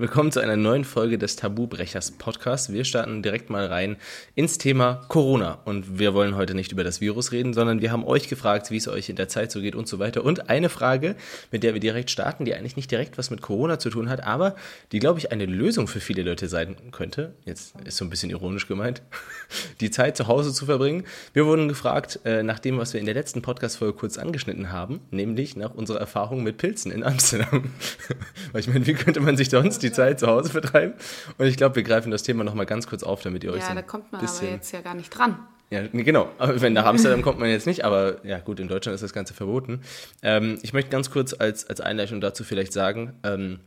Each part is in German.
Willkommen zu einer neuen Folge des Tabubrechers Podcasts. Wir starten direkt mal rein ins Thema Corona. Und wir wollen heute nicht über das Virus reden, sondern wir haben euch gefragt, wie es euch in der Zeit so geht und so weiter. Und eine Frage, mit der wir direkt starten, die eigentlich nicht direkt was mit Corona zu tun hat, aber die, glaube ich, eine Lösung für viele Leute sein könnte. Jetzt ist so ein bisschen ironisch gemeint, die Zeit zu Hause zu verbringen. Wir wurden gefragt, äh, nach dem, was wir in der letzten Podcast-Folge kurz angeschnitten haben, nämlich nach unserer Erfahrung mit Pilzen in Amsterdam. Weil ich meine, wie könnte man sich sonst die die Zeit zu Hause vertreiben. Und ich glaube, wir greifen das Thema nochmal ganz kurz auf, damit ihr euch Ja, da kommt man aber jetzt ja gar nicht dran. Ja, genau. Wenn nach Amsterdam kommt man jetzt nicht, aber ja gut, in Deutschland ist das Ganze verboten. Ähm, ich möchte ganz kurz als, als Einleitung dazu vielleicht sagen, ähm,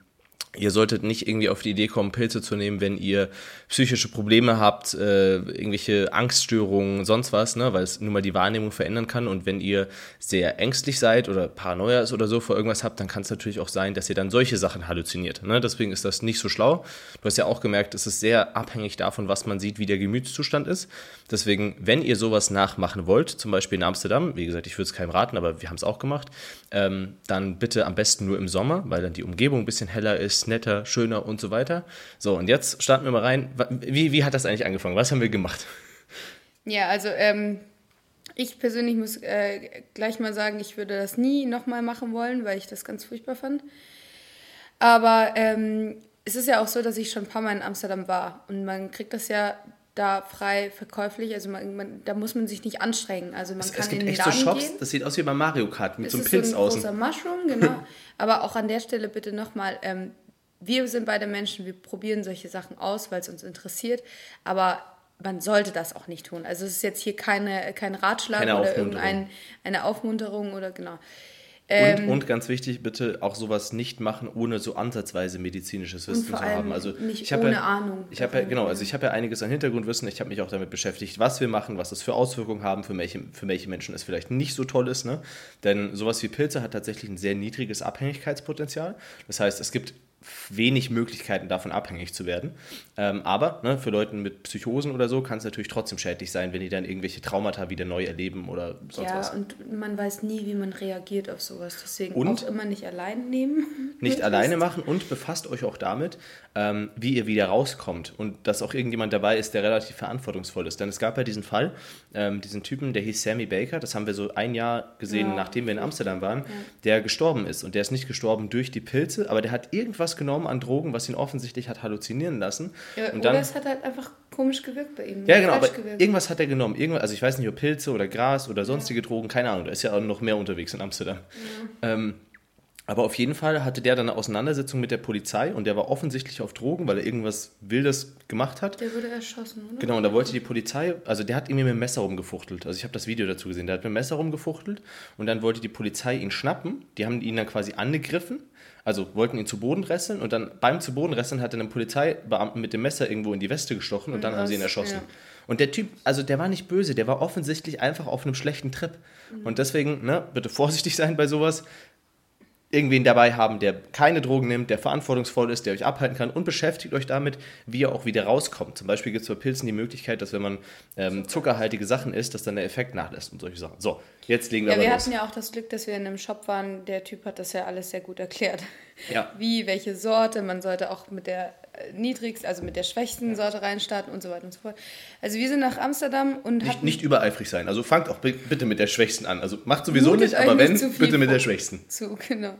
Ihr solltet nicht irgendwie auf die Idee kommen, Pilze zu nehmen, wenn ihr psychische Probleme habt, äh, irgendwelche Angststörungen, sonst was, ne, weil es nun mal die Wahrnehmung verändern kann. Und wenn ihr sehr ängstlich seid oder Paranoia ist oder so vor irgendwas habt, dann kann es natürlich auch sein, dass ihr dann solche Sachen halluziniert. Ne? Deswegen ist das nicht so schlau. Du hast ja auch gemerkt, es ist sehr abhängig davon, was man sieht, wie der Gemütszustand ist. Deswegen, wenn ihr sowas nachmachen wollt, zum Beispiel in Amsterdam, wie gesagt, ich würde es keinem raten, aber wir haben es auch gemacht, ähm, dann bitte am besten nur im Sommer, weil dann die Umgebung ein bisschen heller ist netter, schöner und so weiter. So, und jetzt starten wir mal rein. Wie, wie hat das eigentlich angefangen? Was haben wir gemacht? Ja, also ähm, ich persönlich muss äh, gleich mal sagen, ich würde das nie nochmal machen wollen, weil ich das ganz furchtbar fand. Aber ähm, es ist ja auch so, dass ich schon ein paar Mal in Amsterdam war und man kriegt das ja da frei verkäuflich. Also man, man, da muss man sich nicht anstrengen. Also man es, kann es gibt in den echt Laden so Shops, gehen. das sieht aus wie bei Mario Kart mit Es so einem ist Pilz so ein außen. großer Mushroom, genau. Aber auch an der Stelle bitte nochmal, ähm, wir sind beide Menschen, wir probieren solche Sachen aus, weil es uns interessiert, aber man sollte das auch nicht tun. Also es ist jetzt hier keine, kein Ratschlag Keine oder irgendeine eine Aufmunterung oder genau. Und, Ähm, und ganz wichtig, bitte auch sowas nicht machen, ohne so ansatzweise medizinisches Wissen zu haben. Also nicht ich habe ohne ja, Ahnung Ich habe ja, genau, also ich habe ja einiges an Hintergrundwissen. Ich habe mich auch damit beschäftigt, was wir machen, was das für Auswirkungen haben, für welche, für welche Menschen es vielleicht nicht so toll ist. Ne? Denn sowas wie Pilze hat tatsächlich ein sehr niedriges Abhängigkeitspotenzial. Das heißt, es gibt wenig Möglichkeiten davon abhängig zu werden. Ähm, aber ne, für Leute mit Psychosen oder so kann es natürlich trotzdem schädlich sein, wenn die dann irgendwelche Traumata wieder neu erleben oder sonst ja, was. und man weiß nie, wie man reagiert auf sowas. Deswegen Und? auch immer nicht allein nehmen. nicht alleine machen und befasst euch auch damit, ähm, wie ihr wieder rauskommt und dass auch irgendjemand dabei ist, der relativ verantwortungsvoll ist. Denn es gab ja diesen Fall, ähm, diesen Typen, der hieß Sammy Baker, das haben wir so ein Jahr gesehen, Ja. nachdem wir in Amsterdam waren, der gestorben ist. Und der ist nicht gestorben durch die Pilze, aber der hat irgendwas genommen an Drogen, was ihn offensichtlich hat halluzinieren lassen. Ja, und oder dann, es hat halt einfach komisch gewirkt bei ihm. ja, genau, aber gewirkt. irgendwas hat er genommen. Irgendwas, also ich weiß nicht, ob Pilze oder Gras oder sonstige Drogen, keine Ahnung, da ist ja auch noch mehr unterwegs in Amsterdam. Ähm, aber auf jeden Fall hatte der dann eine Auseinandersetzung mit der Polizei und der war offensichtlich auf Drogen, weil er irgendwas Wildes gemacht hat. Der wurde erschossen, oder? Genau, und da wollte die Polizei, also der hat irgendwie mit dem Messer rumgefuchtelt. Also ich habe das Video dazu gesehen, der hat mit dem Messer rumgefuchtelt und dann wollte die Polizei ihn schnappen. Die haben ihn dann quasi angegriffen, also wollten ihn zu Boden rasseln und dann beim zu Boden rasseln hat er einen Polizeibeamten mit dem Messer irgendwo in die Weste gestochen und dann haben sie ihn Was? erschossen. Ja. Und der Typ, also der war nicht böse, der war offensichtlich einfach auf einem schlechten Trip. Und deswegen, ne, bitte vorsichtig sein bei sowas irgendwen dabei haben, der keine Drogen nimmt, der verantwortungsvoll ist, der euch abhalten kann und beschäftigt euch damit, wie ihr auch wieder rauskommt. Zum Beispiel gibt es bei Pilzen die Möglichkeit, dass wenn man ähm, zuckerhaltige Sachen isst, dass dann der Effekt nachlässt und solche Sachen. So, jetzt legen wir Ja, aber wir los. hatten ja auch das Glück, dass wir in einem Shop waren. Der Typ hat das ja alles sehr gut erklärt. Ja. Wie, welche Sorte, man sollte auch mit der niedrigsten, also mit der schwächsten Sorte reinstarten und so weiter und so fort. Also wir sind nach Amsterdam und Nicht, nicht übereifrig sein. Also fangt auch bi- bitte mit der Schwächsten an. Also macht sowieso nicht, aber nicht wenn, viel bitte mit der Schwächsten. zu, genau.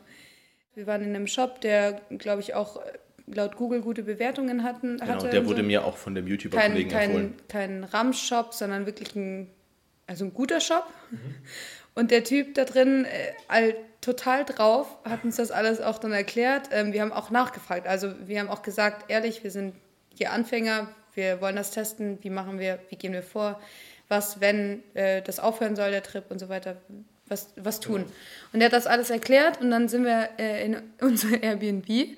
Wir waren in einem Shop, der, glaube ich, auch äh, laut Google gute Bewertungen hatten, Genau, hatte. der wurde so. mir auch von dem kein, YouTuber-Kollegen empfohlen. kein, kein Ramsch-Shop, sondern wirklich ein, also ein guter Shop. Mhm. Und der Typ da drin, äh, total drauf, hat uns das alles auch dann erklärt. Ähm, wir haben auch nachgefragt. Also wir haben auch gesagt, ehrlich, wir sind hier Anfänger, wir wollen das testen, wie machen wir, wie gehen wir vor, was, wenn äh, das aufhören soll, der Trip und so weiter, was, was tun. Und er hat das alles erklärt und dann sind wir äh, in unser Airbnb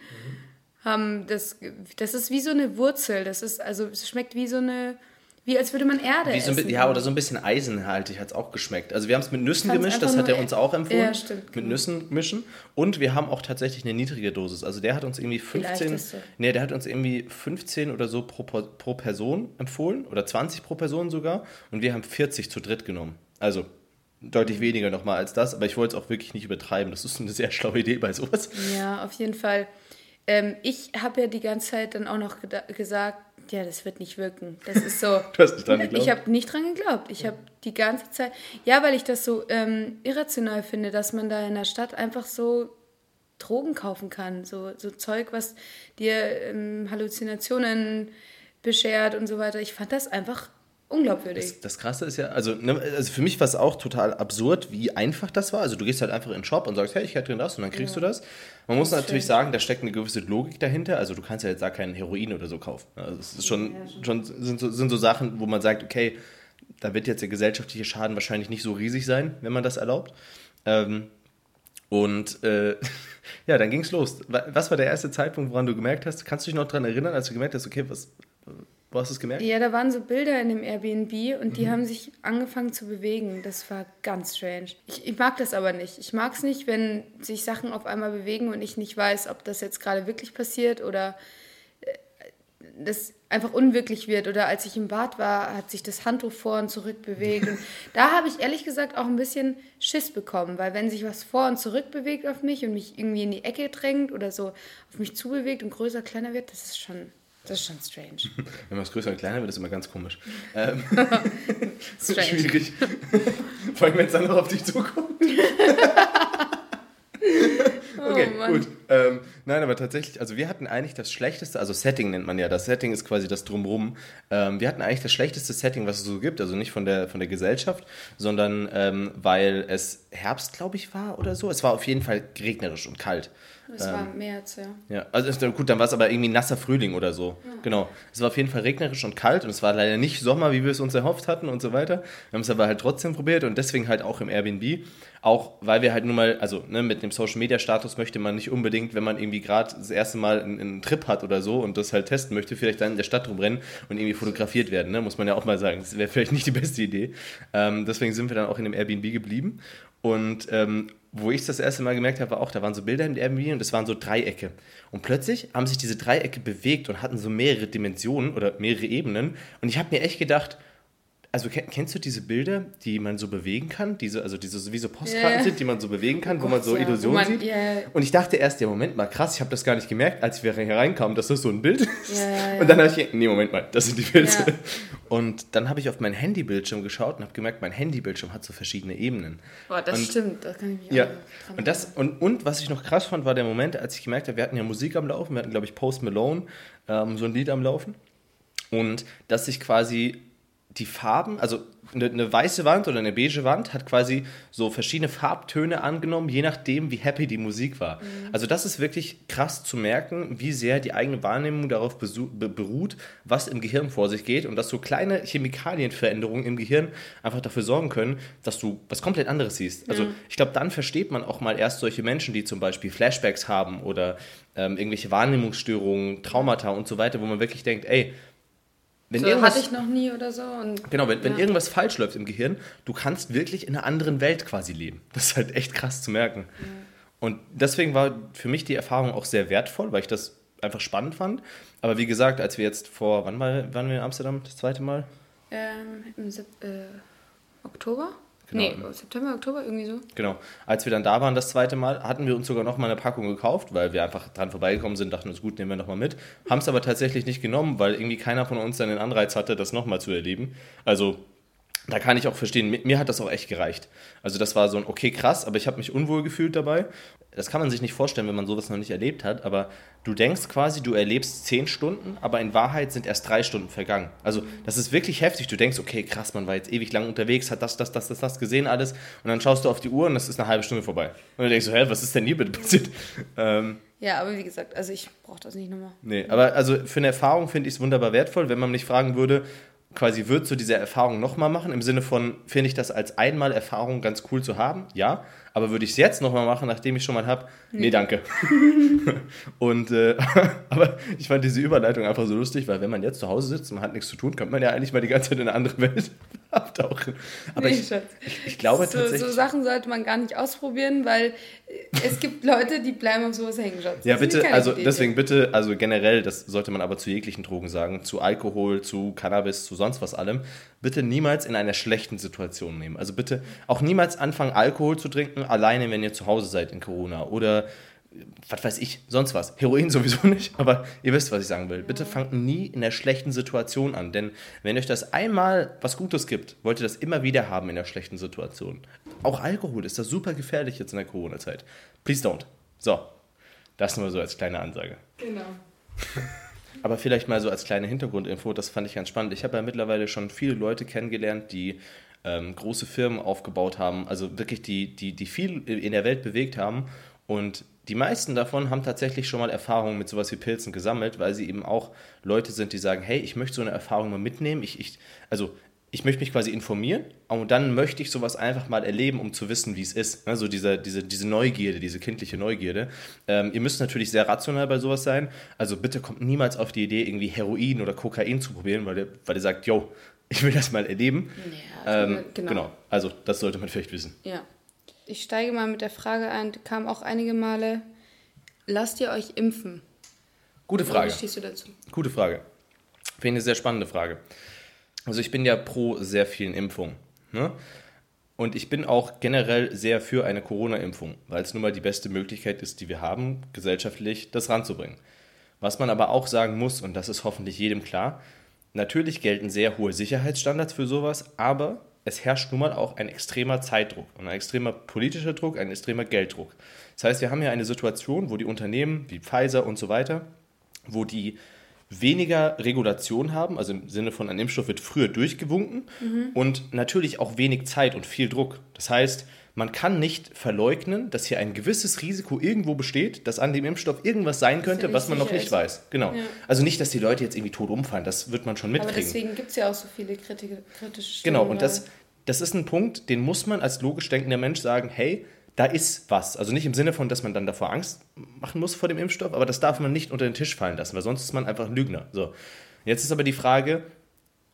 haben das, das ist wie so eine Wurzel. Das ist, also es schmeckt wie so eine, wie als würde man Erde Wie so essen. ja, oder so ein bisschen eisenhaltig hat es auch geschmeckt. Also wir haben es mit Nüssen gemischt, das hat er uns auch empfohlen. Ja, stimmt, Mit genau. Nüssen mischen. Und wir haben auch tatsächlich eine niedrige Dosis. Also der hat uns irgendwie 15, leichteste. nee, der hat uns irgendwie 15 oder so pro, pro Person empfohlen. Oder 20 pro Person sogar. Und wir haben 40 zu dritt genommen. Also deutlich weniger nochmal als das. Aber ich wollte es auch wirklich nicht übertreiben. Das ist eine sehr schlaue Idee bei sowas. Ja, auf jeden Fall. ähm, ich habe ja die ganze Zeit dann auch noch gesagt, ja, das wird nicht wirken. Das ist so. du hast nicht dran geglaubt? Ich habe nicht dran geglaubt. Ich habe die ganze Zeit. Ja, weil ich das so ähm, irrational finde, dass man da in der Stadt einfach so Drogen kaufen kann. So, so Zeug, was dir ähm, Halluzinationen beschert und so weiter. Ich fand das einfach unglaubwürdig. Das, das Krasse ist ja, also, ne, also für mich war es auch total absurd, wie einfach das war. Also du gehst halt einfach in den Shop und sagst, hey, ich hätte das und dann kriegst ja. du das. Man muss natürlich schön. sagen, da steckt eine gewisse Logik dahinter. Also du kannst ja jetzt da keinen Heroin oder so kaufen. Also es ist schon, ja, schon sind, so, sind so Sachen, wo man sagt, okay, da wird jetzt der gesellschaftliche Schaden wahrscheinlich nicht so riesig sein, wenn man das erlaubt. Ähm, und äh, ja, dann ging es los. Was war der erste Zeitpunkt, woran du gemerkt hast? Kannst du dich noch daran erinnern, als du gemerkt hast, okay, was, wo hast du es gemerkt? Ja, da waren so Bilder in dem Airbnb und die mhm. haben sich angefangen zu bewegen. Das war ganz strange. Ich, ich mag das aber nicht. Ich mag es nicht, wenn sich Sachen auf einmal bewegen und ich nicht weiß, ob das jetzt gerade wirklich passiert oder äh, das einfach unwirklich wird. Oder als ich im Bad war, hat sich das Handtuch vor und zurück bewegt. Und da habe ich ehrlich gesagt auch ein bisschen Schiss bekommen, weil wenn sich was vor und zurück bewegt auf mich und mich irgendwie in die Ecke drängt oder so auf mich zubewegt und größer, kleiner wird, das ist schon das ist schon strange. Wenn man es größer und kleiner wird, ist immer ganz komisch. Ähm, strange. Schwierig. Vor allem, wenn es dann noch auf dich zukommt. okay, oh, gut. Ähm, nein, aber tatsächlich, also wir hatten eigentlich das schlechteste, also Setting nennt man ja, das Setting ist quasi das Drumrum. Ähm, wir hatten eigentlich das schlechteste Setting, was es so gibt, also nicht von der, von der Gesellschaft, sondern ähm, weil es Herbst, glaube ich, war oder so. Es war auf jeden Fall regnerisch und kalt. Es ähm, war März, ja. Ja, also gut, dann war es aber irgendwie nasser Frühling oder so. Ja. Genau. Es war auf jeden Fall regnerisch und kalt und es war leider nicht Sommer, wie wir es uns erhofft hatten und so weiter. Wir haben es aber halt trotzdem probiert und deswegen halt auch im Airbnb. Auch weil wir halt nun mal, also ne, mit dem Social Media Status möchte man nicht unbedingt, wenn man irgendwie gerade das erste Mal einen, einen, Trip hat oder so und das halt testen möchte, vielleicht dann in der Stadt rumrennen und irgendwie fotografiert werden, ne? muss man ja auch mal sagen. Das wäre vielleicht nicht die beste Idee. Ähm, deswegen sind wir dann auch in dem Airbnb geblieben. Und ähm, wo ich das erste Mal gemerkt habe, war auch, da waren so Bilder im Airbnb und das waren so Dreiecke. Und plötzlich haben sich diese Dreiecke bewegt und hatten so mehrere Dimensionen oder mehrere Ebenen. Und ich habe mir echt gedacht, also kennst du diese Bilder, die man so bewegen kann? Diese, also diese wie so Postkarten yeah. sind, die man so bewegen kann, oh wo man so ja, Illusionen man, sieht. Yeah. Und ich dachte erst, ja, Moment mal, krass, ich habe das gar nicht gemerkt, als wir hier reinkamen, dass das so ein Bild ist. Yeah, und dann habe ich, nee, Moment mal, das sind die Bilder. Und dann habe ich auf meinen Handybildschirm geschaut und habe gemerkt, mein Handybildschirm hat so verschiedene Ebenen. Boah, das und, stimmt, das kann ich mich ja. auch und, das, und, und was ich noch krass fand, war der Moment, als ich gemerkt habe, wir hatten ja Musik am Laufen, wir hatten, glaube ich, Post Malone, ähm, so ein Lied am Laufen. Und dass sich quasi die Farben, also eine, eine, weiße Wand oder eine beige Wand hat quasi so verschiedene Farbtöne angenommen, je nachdem, wie happy die Musik war. Mhm. Also das ist wirklich krass zu merken, wie sehr die eigene Wahrnehmung darauf beruht, was im Gehirn vor sich geht und dass so kleine Chemikalienveränderungen im Gehirn einfach dafür sorgen können, dass du was komplett anderes siehst. Also ich glaube, dann versteht man auch mal erst solche Menschen, die zum Beispiel Flashbacks haben oder ähm, irgendwelche Wahrnehmungsstörungen, Traumata und so weiter, wo man wirklich denkt, ey, wenn so hatte ich noch nie oder so. Und, genau, wenn, ja. wenn irgendwas falsch läuft im Gehirn, du kannst wirklich in einer anderen Welt quasi leben. Das ist halt echt krass zu merken. Ja. Und deswegen war für mich die Erfahrung auch sehr wertvoll, weil ich das einfach spannend fand. Aber wie gesagt, als wir jetzt vor, wann mal, waren wir in Amsterdam das zweite Mal? Ähm, Im äh, Oktober? Genau. Nee, September, Oktober, irgendwie so. Genau. Als wir dann da waren das zweite Mal, hatten wir uns sogar noch mal eine Packung gekauft, weil wir einfach dran vorbeigekommen sind, dachten uns, gut, nehmen wir noch mal mit. Haben es aber tatsächlich nicht genommen, weil irgendwie keiner von uns dann den Anreiz hatte, das noch mal zu erleben. Also da kann ich auch verstehen, mir hat das auch echt gereicht. Also das war so ein, okay, krass, aber ich habe mich unwohl gefühlt dabei. Das kann man sich nicht vorstellen, wenn man sowas noch nicht erlebt hat, aber du denkst quasi, du erlebst zehn Stunden, aber in Wahrheit sind erst drei Stunden vergangen. Also das ist wirklich heftig. Du denkst, okay, krass, man war jetzt ewig lang unterwegs, hat das, das, das, das, das gesehen alles und dann schaust du auf die Uhr und das ist eine halbe Stunde vorbei. Und du denkst so, hä, was ist denn hier bitte passiert? Ähm, ja, aber wie gesagt, also ich brauche das nicht nochmal. Nee, aber also für eine Erfahrung finde ich es wunderbar wertvoll, wenn man mich fragen würde, quasi würdest du diese Erfahrung nochmal machen? Im Sinne von, finde ich das als einmal Erfahrung ganz cool zu haben? Ja. Aber würde ich es jetzt nochmal machen, nachdem ich schon mal habe? Nee, nee danke. und, äh, aber ich fand diese Überleitung einfach so lustig, weil wenn man jetzt zu Hause sitzt und man hat nichts zu tun, könnte man ja eigentlich mal die ganze Zeit in eine andere Welt abtauchen. Aber nee, ich, ich, ich, glaube so, tatsächlich... So Sachen sollte man gar nicht ausprobieren, weil es gibt Leute, die bleiben auf sowas hängen, Schatz. Ja, bitte, also Idee. deswegen bitte, also generell, das sollte man aber zu jeglichen Drogen sagen, zu Alkohol, zu Cannabis, zu sonst was allem, bitte niemals in einer schlechten Situation nehmen. Also bitte auch niemals anfangen, Alkohol zu trinken, alleine, wenn ihr zu Hause seid in Corona. Oder was weiß ich, sonst was. Heroin sowieso nicht, aber ihr wisst, was ich sagen will. Bitte fangt nie in der schlechten Situation an, denn wenn euch das einmal was Gutes gibt, wollt ihr das immer wieder haben in der schlechten Situation. Auch Alkohol ist das super gefährlich jetzt in der Corona-Zeit. Please don't. So, das nur so als kleine Ansage. Genau. Aber vielleicht mal so als kleine Hintergrundinfo, das fand ich ganz spannend. Ich habe ja mittlerweile schon viele Leute kennengelernt, die ähm, große Firmen aufgebaut haben, also wirklich die, die, die viel in der Welt bewegt haben. Und die meisten davon haben tatsächlich schon mal Erfahrungen mit sowas wie Pilzen gesammelt, weil sie eben auch Leute sind, die sagen, hey, ich möchte so eine Erfahrung mal mitnehmen. Ich, ich, also ich möchte mich quasi informieren und dann möchte ich sowas einfach mal erleben, um zu wissen, wie es ist. Also diese, diese, diese Neugierde, diese kindliche Neugierde. Ähm, ihr müsst natürlich sehr rational bei sowas sein. Also bitte kommt niemals auf die Idee, irgendwie Heroin oder Kokain zu probieren, weil ihr, weil ihr sagt, yo, ich will das mal erleben. Ja, ähm, genau. genau. Also das sollte man vielleicht wissen. Ja. Ich steige mal mit der Frage ein, kam auch einige Male, lasst ihr euch impfen? Gute Frage. Wie stehst du dazu? Gute Frage. Finde ich eine sehr spannende Frage. Also ich bin ja pro sehr vielen Impfungen. Ne? Und ich bin auch generell sehr für eine Corona-Impfung, weil es nun mal die beste Möglichkeit ist, die wir haben, gesellschaftlich das ranzubringen. Was man aber auch sagen muss, und das ist hoffentlich jedem klar, natürlich gelten sehr hohe Sicherheitsstandards für sowas, aber es herrscht nun mal auch ein extremer Zeitdruck und ein extremer politischer Druck, ein extremer Gelddruck. Das heißt, wir haben ja eine Situation, wo die Unternehmen wie Pfizer und so weiter, wo die weniger Regulation haben, also im Sinne von ein Impfstoff wird früher durchgewunken mhm. und natürlich auch wenig Zeit und viel Druck. Das heißt, man kann nicht verleugnen, dass hier ein gewisses Risiko irgendwo besteht, dass an dem Impfstoff irgendwas sein könnte, was man noch nicht ist. weiß. Genau. Ja. Also nicht, dass die Leute jetzt irgendwie tot umfallen, das wird man schon mitkriegen. Aber deswegen gibt es ja auch so viele kritische Stimmen. Genau, und das, das ist ein Punkt, den muss man als logisch denkender Mensch sagen, hey, da ist was. Also nicht im Sinne von, dass man dann davor Angst machen muss vor dem Impfstoff, aber das darf man nicht unter den Tisch fallen lassen, weil sonst ist man einfach ein Lügner. So. Jetzt ist aber die Frage,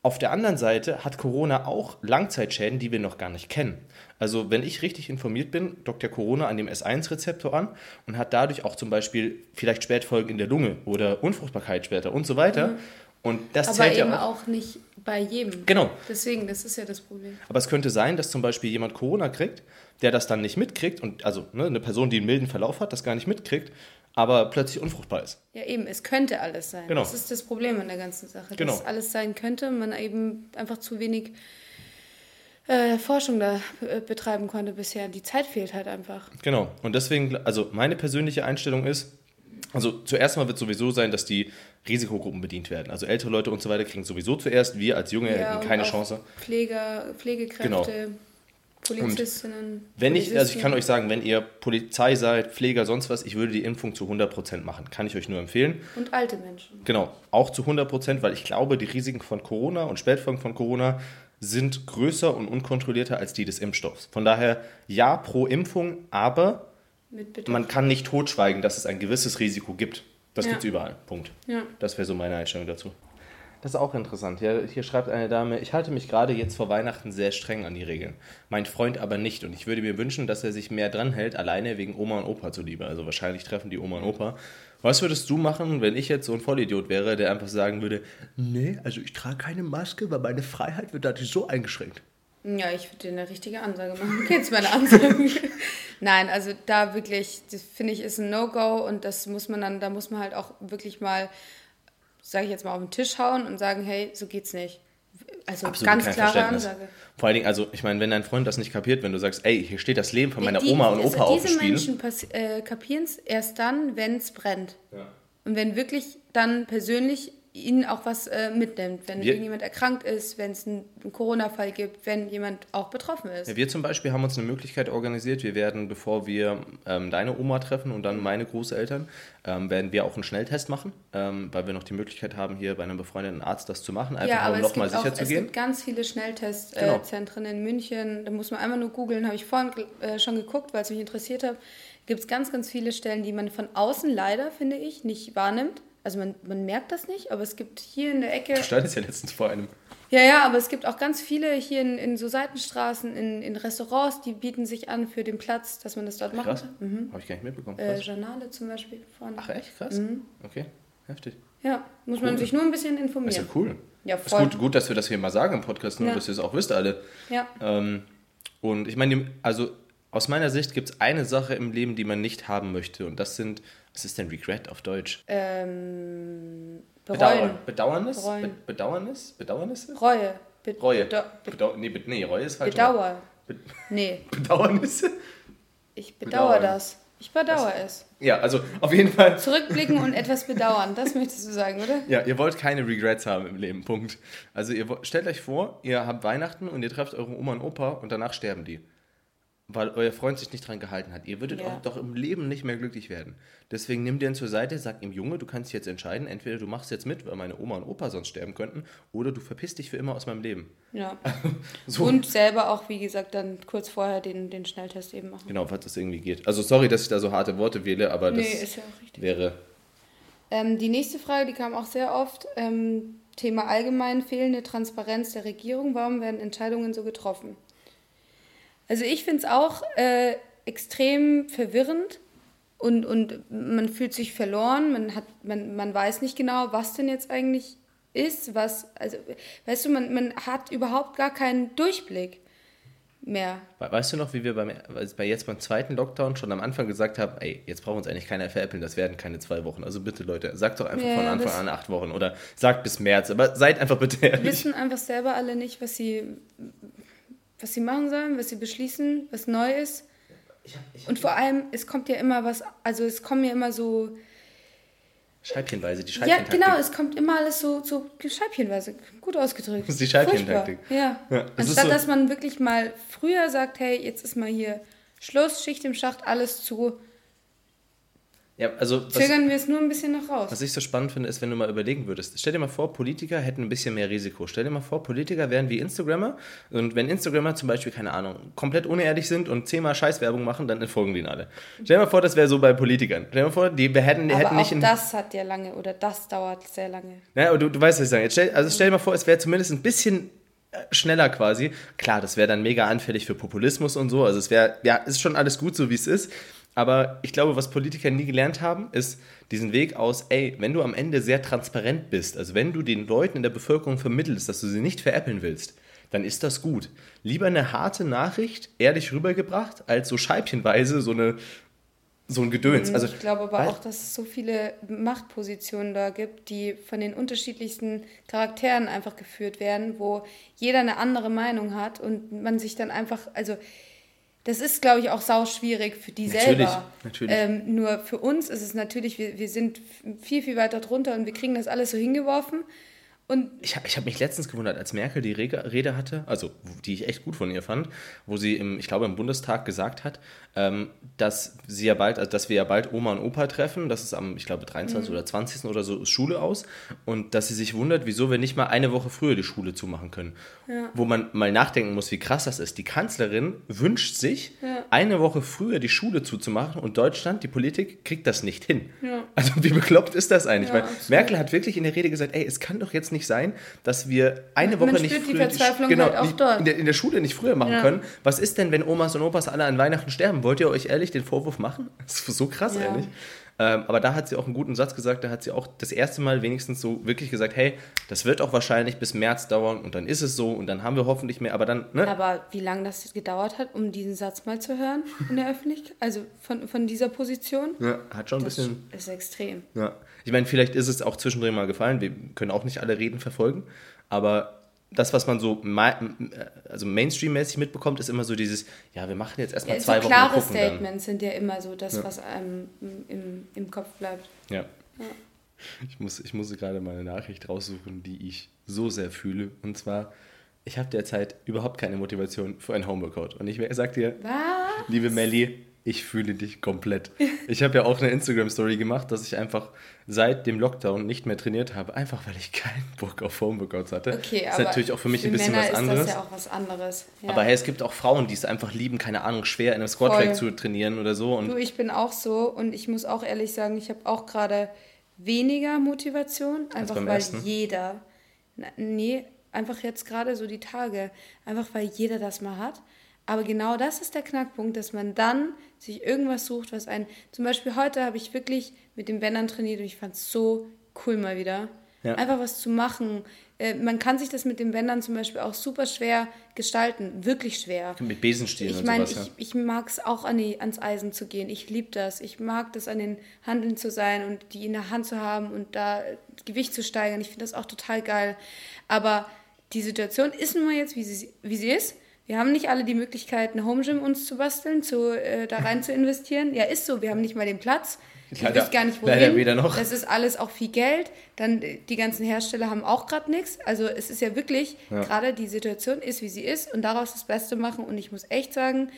auf der anderen Seite hat Corona auch Langzeitschäden, die wir noch gar nicht kennen. Also wenn ich richtig informiert bin, dockt der Corona an dem S1-Rezeptor an und hat dadurch auch zum Beispiel vielleicht Spätfolgen in der Lunge oder Unfruchtbarkeit später und so weiter. Mhm. Und das Aber zählt eben ja auch. auch nicht bei jedem. Genau. Deswegen, das ist ja das Problem. Aber es könnte sein, dass zum Beispiel jemand Corona kriegt, der das dann nicht mitkriegt und also ne, eine Person, die einen milden Verlauf hat, das gar nicht mitkriegt, aber plötzlich unfruchtbar ist. Ja, eben, es könnte alles sein. Genau. Das ist das Problem an der ganzen Sache. Genau. Dass alles sein könnte, man eben einfach zu wenig äh, Forschung da äh, betreiben konnte bisher. Die Zeit fehlt halt einfach. Genau. Und deswegen, also meine persönliche Einstellung ist, also zuerst mal wird sowieso sein, dass die Risikogruppen bedient werden. Also ältere Leute und so weiter kriegen sowieso zuerst. Wir als Junge ja, hätten keine Chance. Pfleger, Pflegekräfte. Genau. Polizistinnen. Und wenn ich, also ich kann euch sagen, wenn ihr Polizei seid, Pfleger, sonst was, ich würde die Impfung zu 100% machen. Kann ich euch nur empfehlen. Und alte Menschen. Genau, auch zu 100%, weil ich glaube, die Risiken von Corona und Spätfolgen von Corona sind größer und unkontrollierter als die des Impfstoffs. Von daher ja pro Impfung, aber man kann nicht totschweigen, dass es ein gewisses Risiko gibt. Das ja. gibt es überall. Punkt. Ja. Das wäre so meine Einstellung dazu. Das ist auch interessant. Ja, hier schreibt eine Dame, ich halte mich gerade jetzt vor Weihnachten sehr streng an die Regeln. Mein Freund aber nicht. Und ich würde mir wünschen, dass er sich mehr dran hält, alleine wegen Oma und Opa zuliebe. Also wahrscheinlich treffen die Oma und Opa. Was würdest du machen, wenn ich jetzt so ein Vollidiot wäre, der einfach sagen würde, nee, also ich trage keine Maske, weil meine Freiheit wird dadurch so eingeschränkt? Ja, ich würde dir eine richtige Ansage machen. Du kennst meine Ansage. Nein, also da wirklich, das finde ich, ist ein No-Go und das muss man dann, da muss man halt auch wirklich mal sage ich jetzt mal, auf den Tisch hauen und sagen, hey, so geht's nicht. Also Absolut ganz klare Ansage. Vor allen Dingen, also ich meine, wenn dein Freund das nicht kapiert, wenn du sagst, ey, hier steht das Leben von meiner die, Oma und Opa also Diese Menschen äh, kapieren es erst dann, wenn es brennt. Ja. Und wenn wirklich dann persönlich ihnen auch was äh, mitnimmt, wenn wir, irgendjemand erkrankt ist, wenn es einen, einen Corona-Fall gibt, wenn jemand auch betroffen ist. Ja, wir zum Beispiel haben uns eine Möglichkeit organisiert. Wir werden, bevor wir ähm, deine Oma treffen und dann meine Großeltern, ähm, werden wir auch einen Schnelltest machen, ähm, weil wir noch die Möglichkeit haben, hier bei einem befreundeten Arzt das zu machen, einfach ja, um nochmal sicher auch, zu gehen. Es gibt ganz viele Schnelltestzentren genau. in München. Da muss man einmal nur googeln, habe ich vorhin äh, schon geguckt, weil es mich interessiert hat. Gibt es ganz, ganz viele Stellen, die man von außen leider, finde ich, nicht wahrnimmt also man, man merkt das nicht, aber es gibt hier in der Ecke. Du standest ja letztens vor einem. Ja, ja, aber es gibt auch ganz viele hier in, in so Seitenstraßen, in, in Restaurants, die bieten sich an für den Platz, dass man das dort macht. Krass. Mhm. Habe ich gar nicht mitbekommen. Äh, Journale zum Beispiel vorne. Ach echt? Krass. Mhm. Okay, heftig. Ja, muss cool. man sich nur ein bisschen informieren. Das ist ja cool. Ja, voll. Ist gut, gut, dass wir das hier mal sagen im Podcast, nur ja. dass ihr es auch wisst alle. Ja. Ähm, und ich meine, also aus meiner Sicht gibt es eine Sache im Leben, die man nicht haben möchte. Und das sind, was ist denn Regret auf Deutsch? Ähm, Bedauern. Bedauernis? Bereuen. Be Bedauernis? Bedauernisse? Reue. Be Reue. Bedau Bedau nee, be nee, Reue ist falsch. Bedauer. Be nee. Bedauernisse? Ich bedauere das. Ich bedauere es. Ja, also auf jeden Fall. Zurückblicken und etwas bedauern, das möchtest du sagen, oder? Ja, ihr wollt keine Regrets haben im Leben, Punkt. Also ihr stellt euch vor, ihr habt Weihnachten und ihr trefft eure Oma und Opa und danach sterben die weil euer Freund sich nicht dran gehalten hat. Ihr würdet ja. auch doch im Leben nicht mehr glücklich werden. Deswegen nimm ihn zur Seite, sag ihm, Junge, du kannst jetzt entscheiden, entweder du machst jetzt mit, weil meine Oma und Opa sonst sterben könnten, oder du verpisst dich für immer aus meinem Leben. Ja. so. Und selber auch, wie gesagt, dann kurz vorher den, den Schnelltest eben machen. Genau, falls das irgendwie geht. Also sorry, dass ich da so harte Worte wähle, aber das nee, ja wäre... Ähm, die nächste Frage, die kam auch sehr oft, ähm, Thema allgemein fehlende Transparenz der Regierung. Warum werden Entscheidungen so getroffen? Also ich finde es auch äh, extrem verwirrend und, und man fühlt sich verloren, man, hat, man, man weiß nicht genau, was denn jetzt eigentlich ist, was, also, weißt du, man, man hat überhaupt gar keinen Durchblick mehr. Weißt du noch, wie wir beim, bei jetzt beim zweiten Lockdown schon am Anfang gesagt haben, ey, jetzt braucht uns eigentlich keiner veräppeln, das werden keine zwei Wochen. Also bitte Leute, sagt doch einfach ja, von Anfang an acht Wochen oder sagt bis März, aber seid einfach bitte ehrlich. Wir wissen einfach selber alle nicht, was sie, was sie machen sollen, was sie beschließen, was neu ist. Ich hab, ich hab und vor allem, es kommt ja immer was, also es kommen ja immer so. Scheibchenweise, die Scheibchentaktik. Ja, genau, es kommt immer alles so, so scheibchenweise, gut ausgedrückt. Das ist die Scheibchentaktik. Ja. ja Anstatt, so dass man wirklich mal früher sagt, hey, jetzt ist mal hier Schluss, Schicht im Schacht, alles zu ja, also Zögern wir es nur ein bisschen noch raus. Was ich so spannend finde, ist, wenn du mal überlegen würdest. Stell dir mal vor, Politiker hätten ein bisschen mehr Risiko. Stell dir mal vor, Politiker wären wie Instagrammer. Und wenn Instagrammer zum Beispiel, keine Ahnung, komplett unehrlich sind und zehnmal Scheißwerbung machen, dann entfolgen die alle. Stell dir mal vor, das wäre so bei Politikern. Stell dir mal vor, die hätten, die aber hätten nicht. Auch das hat ja lange oder das dauert sehr lange. Ja, aber du, du weißt, was ich sage. Jetzt stell, also stell dir mal vor, es wäre zumindest ein bisschen äh, schneller quasi. Klar, das wäre dann mega anfällig für Populismus und so. Also es wäre, ja, ist schon alles gut so, wie es ist. Aber ich glaube, was Politiker nie gelernt haben, ist diesen Weg aus, ey, wenn du am Ende sehr transparent bist, also wenn du den Leuten in der Bevölkerung vermittelst, dass du sie nicht veräppeln willst, dann ist das gut. Lieber eine harte Nachricht, ehrlich rübergebracht, als so scheibchenweise so eine so ein Gedöns. Mhm, also, ich glaube aber auch, dass es so viele Machtpositionen da gibt, die von den unterschiedlichsten Charakteren einfach geführt werden, wo jeder eine andere Meinung hat und man sich dann einfach, also das ist, glaube ich, auch sau schwierig für die natürlich, selber. Natürlich. Ähm, nur für uns ist es natürlich, wir, wir sind viel, viel weiter drunter und wir kriegen das alles so hingeworfen. Und ich habe ich hab mich letztens gewundert, als Merkel die Rede hatte, also die ich echt gut von ihr fand, wo sie im, ich glaube im Bundestag gesagt hat, ähm, dass sie ja bald, also dass wir ja bald Oma und Opa treffen, das ist am, ich glaube, 23. Mhm. oder 20. oder so ist Schule aus und dass sie sich wundert, wieso wir nicht mal eine Woche früher die Schule zumachen können. Ja. Wo man mal nachdenken muss, wie krass das ist. Die Kanzlerin wünscht sich, ja. eine Woche früher die Schule zuzumachen und Deutschland, die Politik, kriegt das nicht hin. Ja. Also wie bekloppt ist das eigentlich? Weil Merkel hat wirklich in der Rede gesagt, ey, es kann doch jetzt nicht sein, dass wir eine man Woche nicht früher, die Verzweiflung genau, halt auch dort. In, der, in der Schule nicht früher machen können. Was ist denn, wenn Omas und Opas alle an Weihnachten sterben? Wollt ihr euch ehrlich den Vorwurf machen? Das ist so krass, ja. ehrlich. Ähm, aber da hat sie auch einen guten Satz gesagt, da hat sie auch das erste Mal wenigstens so wirklich gesagt, hey, das wird auch wahrscheinlich bis März dauern und dann ist es so und dann haben wir hoffentlich mehr, aber dann, ne? Aber wie lange das gedauert hat, um diesen Satz mal zu hören in der Öffentlichkeit, also von, von dieser Position? Ja, hat schon ein bisschen... Das ist extrem. Ja, ich meine, vielleicht ist es auch zwischendrin mal gefallen, wir können auch nicht alle Reden verfolgen, aber das, was man so also Mainstream-mäßig mitbekommt, ist immer so dieses, ja, wir machen jetzt erstmal ja, zwei so Wochen. Klare Statements dann. sind ja immer so das, ja. was einem im, im Kopf bleibt. Ja. ja. Ich, muss, ich muss gerade mal eine Nachricht raussuchen, die ich so sehr fühle. Und zwar, ich habe derzeit überhaupt keine Motivation für ein Homeworkout. Und ich sag dir, was? liebe Melli, ich fühle dich komplett. Ich habe ja auch eine Instagram-Story gemacht, dass ich einfach seit dem Lockdown nicht mehr trainiert habe, einfach weil ich keinen Bock auf Homeworkouts hatte. Okay, das ist natürlich auch für mich für ein bisschen Männer was anderes. Ist das ja auch was anderes. Ja. Aber hey, es gibt auch Frauen, die es einfach lieben, keine Ahnung, schwer in einem Squat-Track zu trainieren oder so. Und du, ich bin auch so und ich muss auch ehrlich sagen, ich habe auch gerade weniger Motivation, einfach weil ersten? jeder, nee, einfach jetzt gerade so die Tage, einfach weil jeder das mal hat. Aber genau das ist der Knackpunkt, dass man dann sich irgendwas sucht, was einen. Zum Beispiel heute habe ich wirklich mit dem Bändern trainiert und ich fand es so cool mal wieder. Ja. Einfach was zu machen. Äh, man kann sich das mit den Bändern zum Beispiel auch super schwer gestalten. Wirklich schwer. Mit Besenstielen ich und mein, sowas, ja. Ich, ich mag es auch an die, ans Eisen zu gehen. Ich liebe das. Ich mag das, an den Handeln zu sein und die in der Hand zu haben und da Gewicht zu steigern. Ich finde das auch total geil. Aber die Situation ist nun mal jetzt, wie sie, wie sie ist. Wir haben nicht alle die Möglichkeit, ein Home Gym uns zu basteln, zu, äh, da rein zu investieren. Ja, ist so. Wir haben nicht mal den Platz. Ich leider, weiß gar nicht, wohin. Leider wieder noch. Das ist alles auch viel Geld. Dann äh, die ganzen Hersteller haben auch gerade nichts. Also es ist ja wirklich, ja. gerade die Situation ist, wie sie ist und daraus das Beste machen. Und ich muss echt sagen,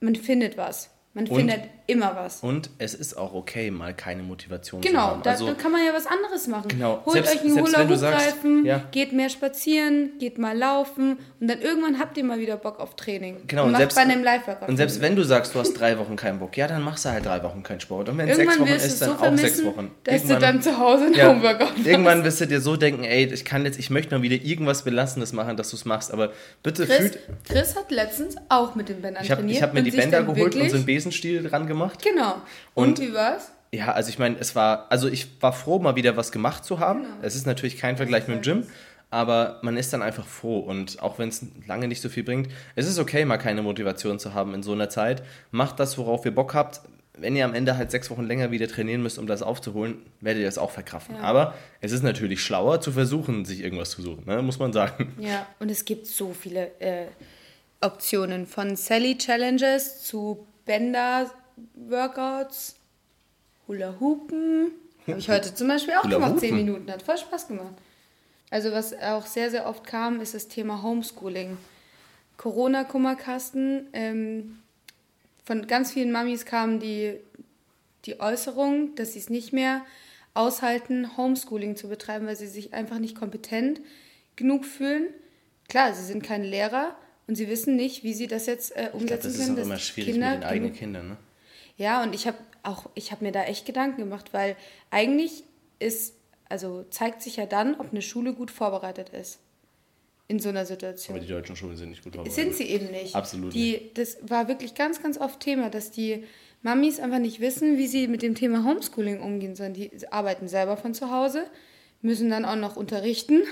man findet was. Man und, findet immer was. Und es ist auch okay, mal keine Motivation genau, zu haben. Genau, also, da, kann man ja was anderes machen. Genau. Holt selbst, euch einen Hula-Hoop-Reifen, ja. geht mehr spazieren, geht mal laufen und dann irgendwann habt ihr mal wieder Bock auf Training. Genau. Und, und selbst, bei einem live Und selbst wenn du sagst, du hast drei Wochen keinen Bock, ja, dann machst du halt drei Wochen keinen Sport. Und wenn es sechs Wochen ist, dann so auch sechs Wochen. Dass irgendwann, du dann zu Hause einen ja, Homeworkout Irgendwann wirst du dir so denken, ey, ich kann jetzt, ich möchte mal wieder irgendwas Belassenes machen, dass du es machst, aber bitte Chris, fühlt... Chris hat letztens auch mit den Bändern ich hab, trainiert. Ich habe mir die Bänder geholt und so einen Besenstiel dran gemacht gemacht. Genau. Und, und wie war's? Ja, also ich meine, es war, also ich war froh, mal wieder was gemacht zu haben. Genau. Es ist natürlich kein Vergleich mit dem Gym, aber man ist dann einfach froh und auch wenn es lange nicht so viel bringt, es ist okay, mal keine Motivation zu haben in so einer Zeit. Macht das, worauf ihr Bock habt. Wenn ihr am Ende halt sechs Wochen länger wieder trainieren müsst, um das aufzuholen, werdet ihr das auch verkraften. Ja. Aber es ist natürlich schlauer zu versuchen, sich irgendwas zu suchen, ne? muss man sagen. Ja, und es gibt so viele äh, Optionen von Sally Challenges zu Bänder, Workouts, Hula Hoopen. Habe ich heute zum Beispiel auch gemacht, zehn Minuten. Hat voll Spaß gemacht. Also was auch sehr, sehr oft kam, ist das Thema Homeschooling. Corona-Kummerkasten. Ähm, von ganz vielen Mamis kam die, die Äußerung, dass sie es nicht mehr aushalten, Homeschooling zu betreiben, weil sie sich einfach nicht kompetent genug fühlen. Klar, sie sind keine Lehrer und sie wissen nicht, wie sie das jetzt äh, umsetzen ich glaub, das können. Das ist auch immer schwierig Kinder mit den eigenen Kindern, ne? Ja, und ich habe auch, ich habe mir da echt Gedanken gemacht, weil eigentlich ist, also zeigt sich ja dann, ob eine Schule gut vorbereitet ist. In so einer Situation. Aber die deutschen Schulen sind nicht gut vorbereitet. Sind sie eben nicht. Absolut die, nicht. Das war wirklich ganz, ganz oft Thema, dass die Mamis einfach nicht wissen, wie sie mit dem Thema Homeschooling umgehen sollen. Die arbeiten selber von zu Hause, müssen dann auch noch unterrichten,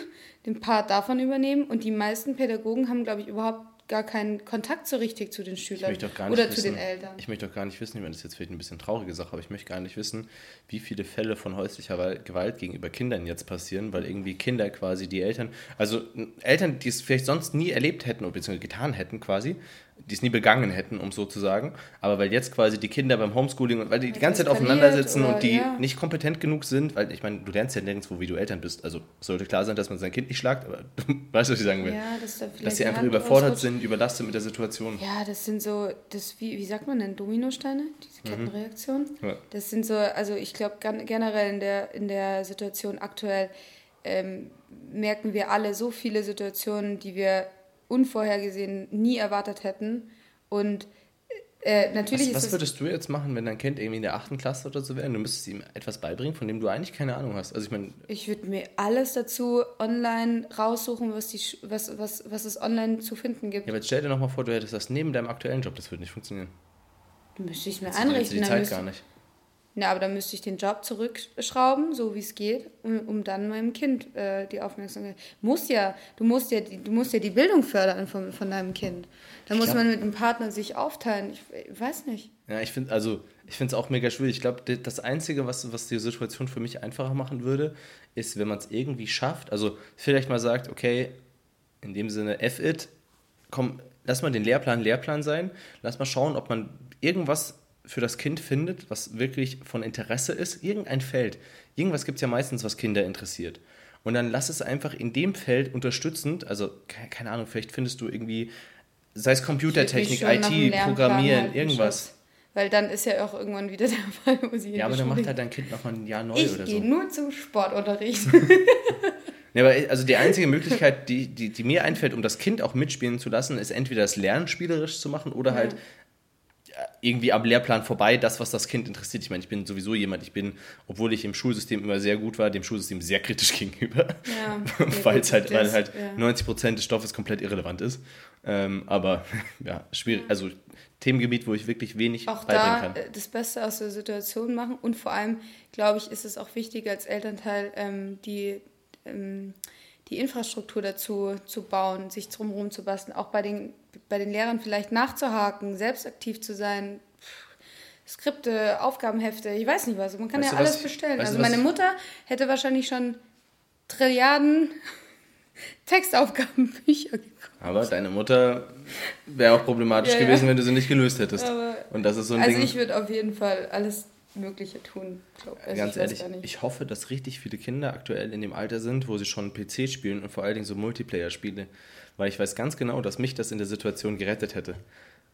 den Part davon übernehmen und die meisten Pädagogen haben, glaube ich, überhaupt gar keinen Kontakt so richtig zu den Schülern oder wissen, zu den Eltern. Ich möchte doch gar nicht wissen, ich meine, das ist jetzt vielleicht ein bisschen traurige Sache, aber ich möchte gar nicht wissen, wie viele Fälle von häuslicher Gewalt gegenüber Kindern jetzt passieren, weil irgendwie Kinder quasi die Eltern, also Eltern, die es vielleicht sonst nie erlebt hätten oder beziehungsweise getan hätten quasi, die es nie begangen hätten, um so zu sagen. Aber weil jetzt quasi die Kinder beim Homeschooling, weil die die ganze Zeit aufeinander sitzen und die ja. nicht kompetent genug sind, weil ich meine, du lernst ja nirgendwo, wie du Eltern bist. Also sollte klar sein, dass man sein Kind nicht schlagt, aber du weißt, was ich sagen will. Ja, das da dass sie einfach überfordert sind, überlastet mit der Situation. Ja, das sind so, das wie, wie sagt man denn, Dominosteine, diese mhm. Kettenreaktion. Mhm. Ja. Das sind so, also ich glaube generell in der, in der Situation aktuell ähm, merken wir alle so viele Situationen, die wir unvorhergesehen nie erwartet hätten. Und äh, natürlich was, was würdest du jetzt machen, wenn dein Kind irgendwie in der achten Klasse oder so wäre und du müsstest ihm etwas beibringen, von dem du eigentlich keine Ahnung hast? Also ich meine. Ich würde mir alles dazu online raussuchen, was, die, was, was, was es online zu finden gibt. Ja, aber jetzt stell dir nochmal vor, du hättest das neben deinem aktuellen Job, das würde nicht funktionieren. Müsste ich mir einrichten. Die Zeit gar nicht. Ja, aber dann müsste ich den Job zurückschrauben, so wie es geht, um, um dann meinem Kind äh, die Aufmerksamkeit. Muss ja, du musst ja, du musst ja die Bildung fördern von, von deinem Kind. Da muss glaub, man mit dem Partner sich aufteilen. Ich, ich weiß nicht. Ja, ich finde also ich finde es auch mega schwierig. Ich glaube, das Einzige, was, was die Situation für mich einfacher machen würde, ist, wenn man es irgendwie schafft. Also vielleicht mal sagt, okay, in dem Sinne, F-it, komm, lass mal den Lehrplan Lehrplan sein. Lass mal schauen, ob man irgendwas für das Kind findet, was wirklich von Interesse ist, irgendein Feld. Irgendwas gibt es ja meistens, was Kinder interessiert. Und dann lass es einfach in dem Feld unterstützend, also keine Ahnung, vielleicht findest du irgendwie, sei es Computertechnik, IT, Programmieren, halt irgendwas. Weil dann ist ja auch irgendwann wieder der Fall, wo sie Ja, aber dann macht halt dein Kind nochmal ein Jahr neu ich oder so. Ich gehe nur zum Sportunterricht. Ja, aber also die einzige Möglichkeit, die, die, die mir einfällt, um das Kind auch mitspielen zu lassen, ist entweder das Lernen spielerisch zu machen oder ja. halt irgendwie am Lehrplan vorbei, das, was das Kind interessiert. Ich meine, ich bin sowieso jemand, ich bin, obwohl ich im Schulsystem immer sehr gut war, dem Schulsystem sehr kritisch gegenüber. Ja, weil es halt, weil halt ja. 90 Prozent des Stoffes komplett irrelevant ist. Ähm, aber ja, schwierig, also Themengebiet, wo ich wirklich wenig auch beibringen kann. Äh, das Beste aus der Situation machen und vor allem, glaube ich, ist es auch wichtig als Elternteil, ähm, die ähm, die Infrastruktur dazu zu bauen, sich drumherum zu basteln, auch bei den, bei den Lehrern vielleicht nachzuhaken, selbst aktiv zu sein. Skripte, Aufgabenhefte, ich weiß nicht was. Man kann weißt ja alles was, bestellen. Also meine Mutter hätte wahrscheinlich schon Trilliarden Textaufgabenbücher gekauft. Aber deine Mutter wäre auch problematisch ja, gewesen, ja. wenn du sie nicht gelöst hättest. Aber Und das ist so ein also Ding. ich würde auf jeden Fall alles Mögliche tun. Also Ganz ich ehrlich, ich hoffe, dass richtig viele Kinder aktuell in dem Alter sind, wo sie schon PC spielen und vor allen Dingen so Multiplayer-Spiele. Weil ich weiß ganz genau, dass mich das in der Situation gerettet hätte.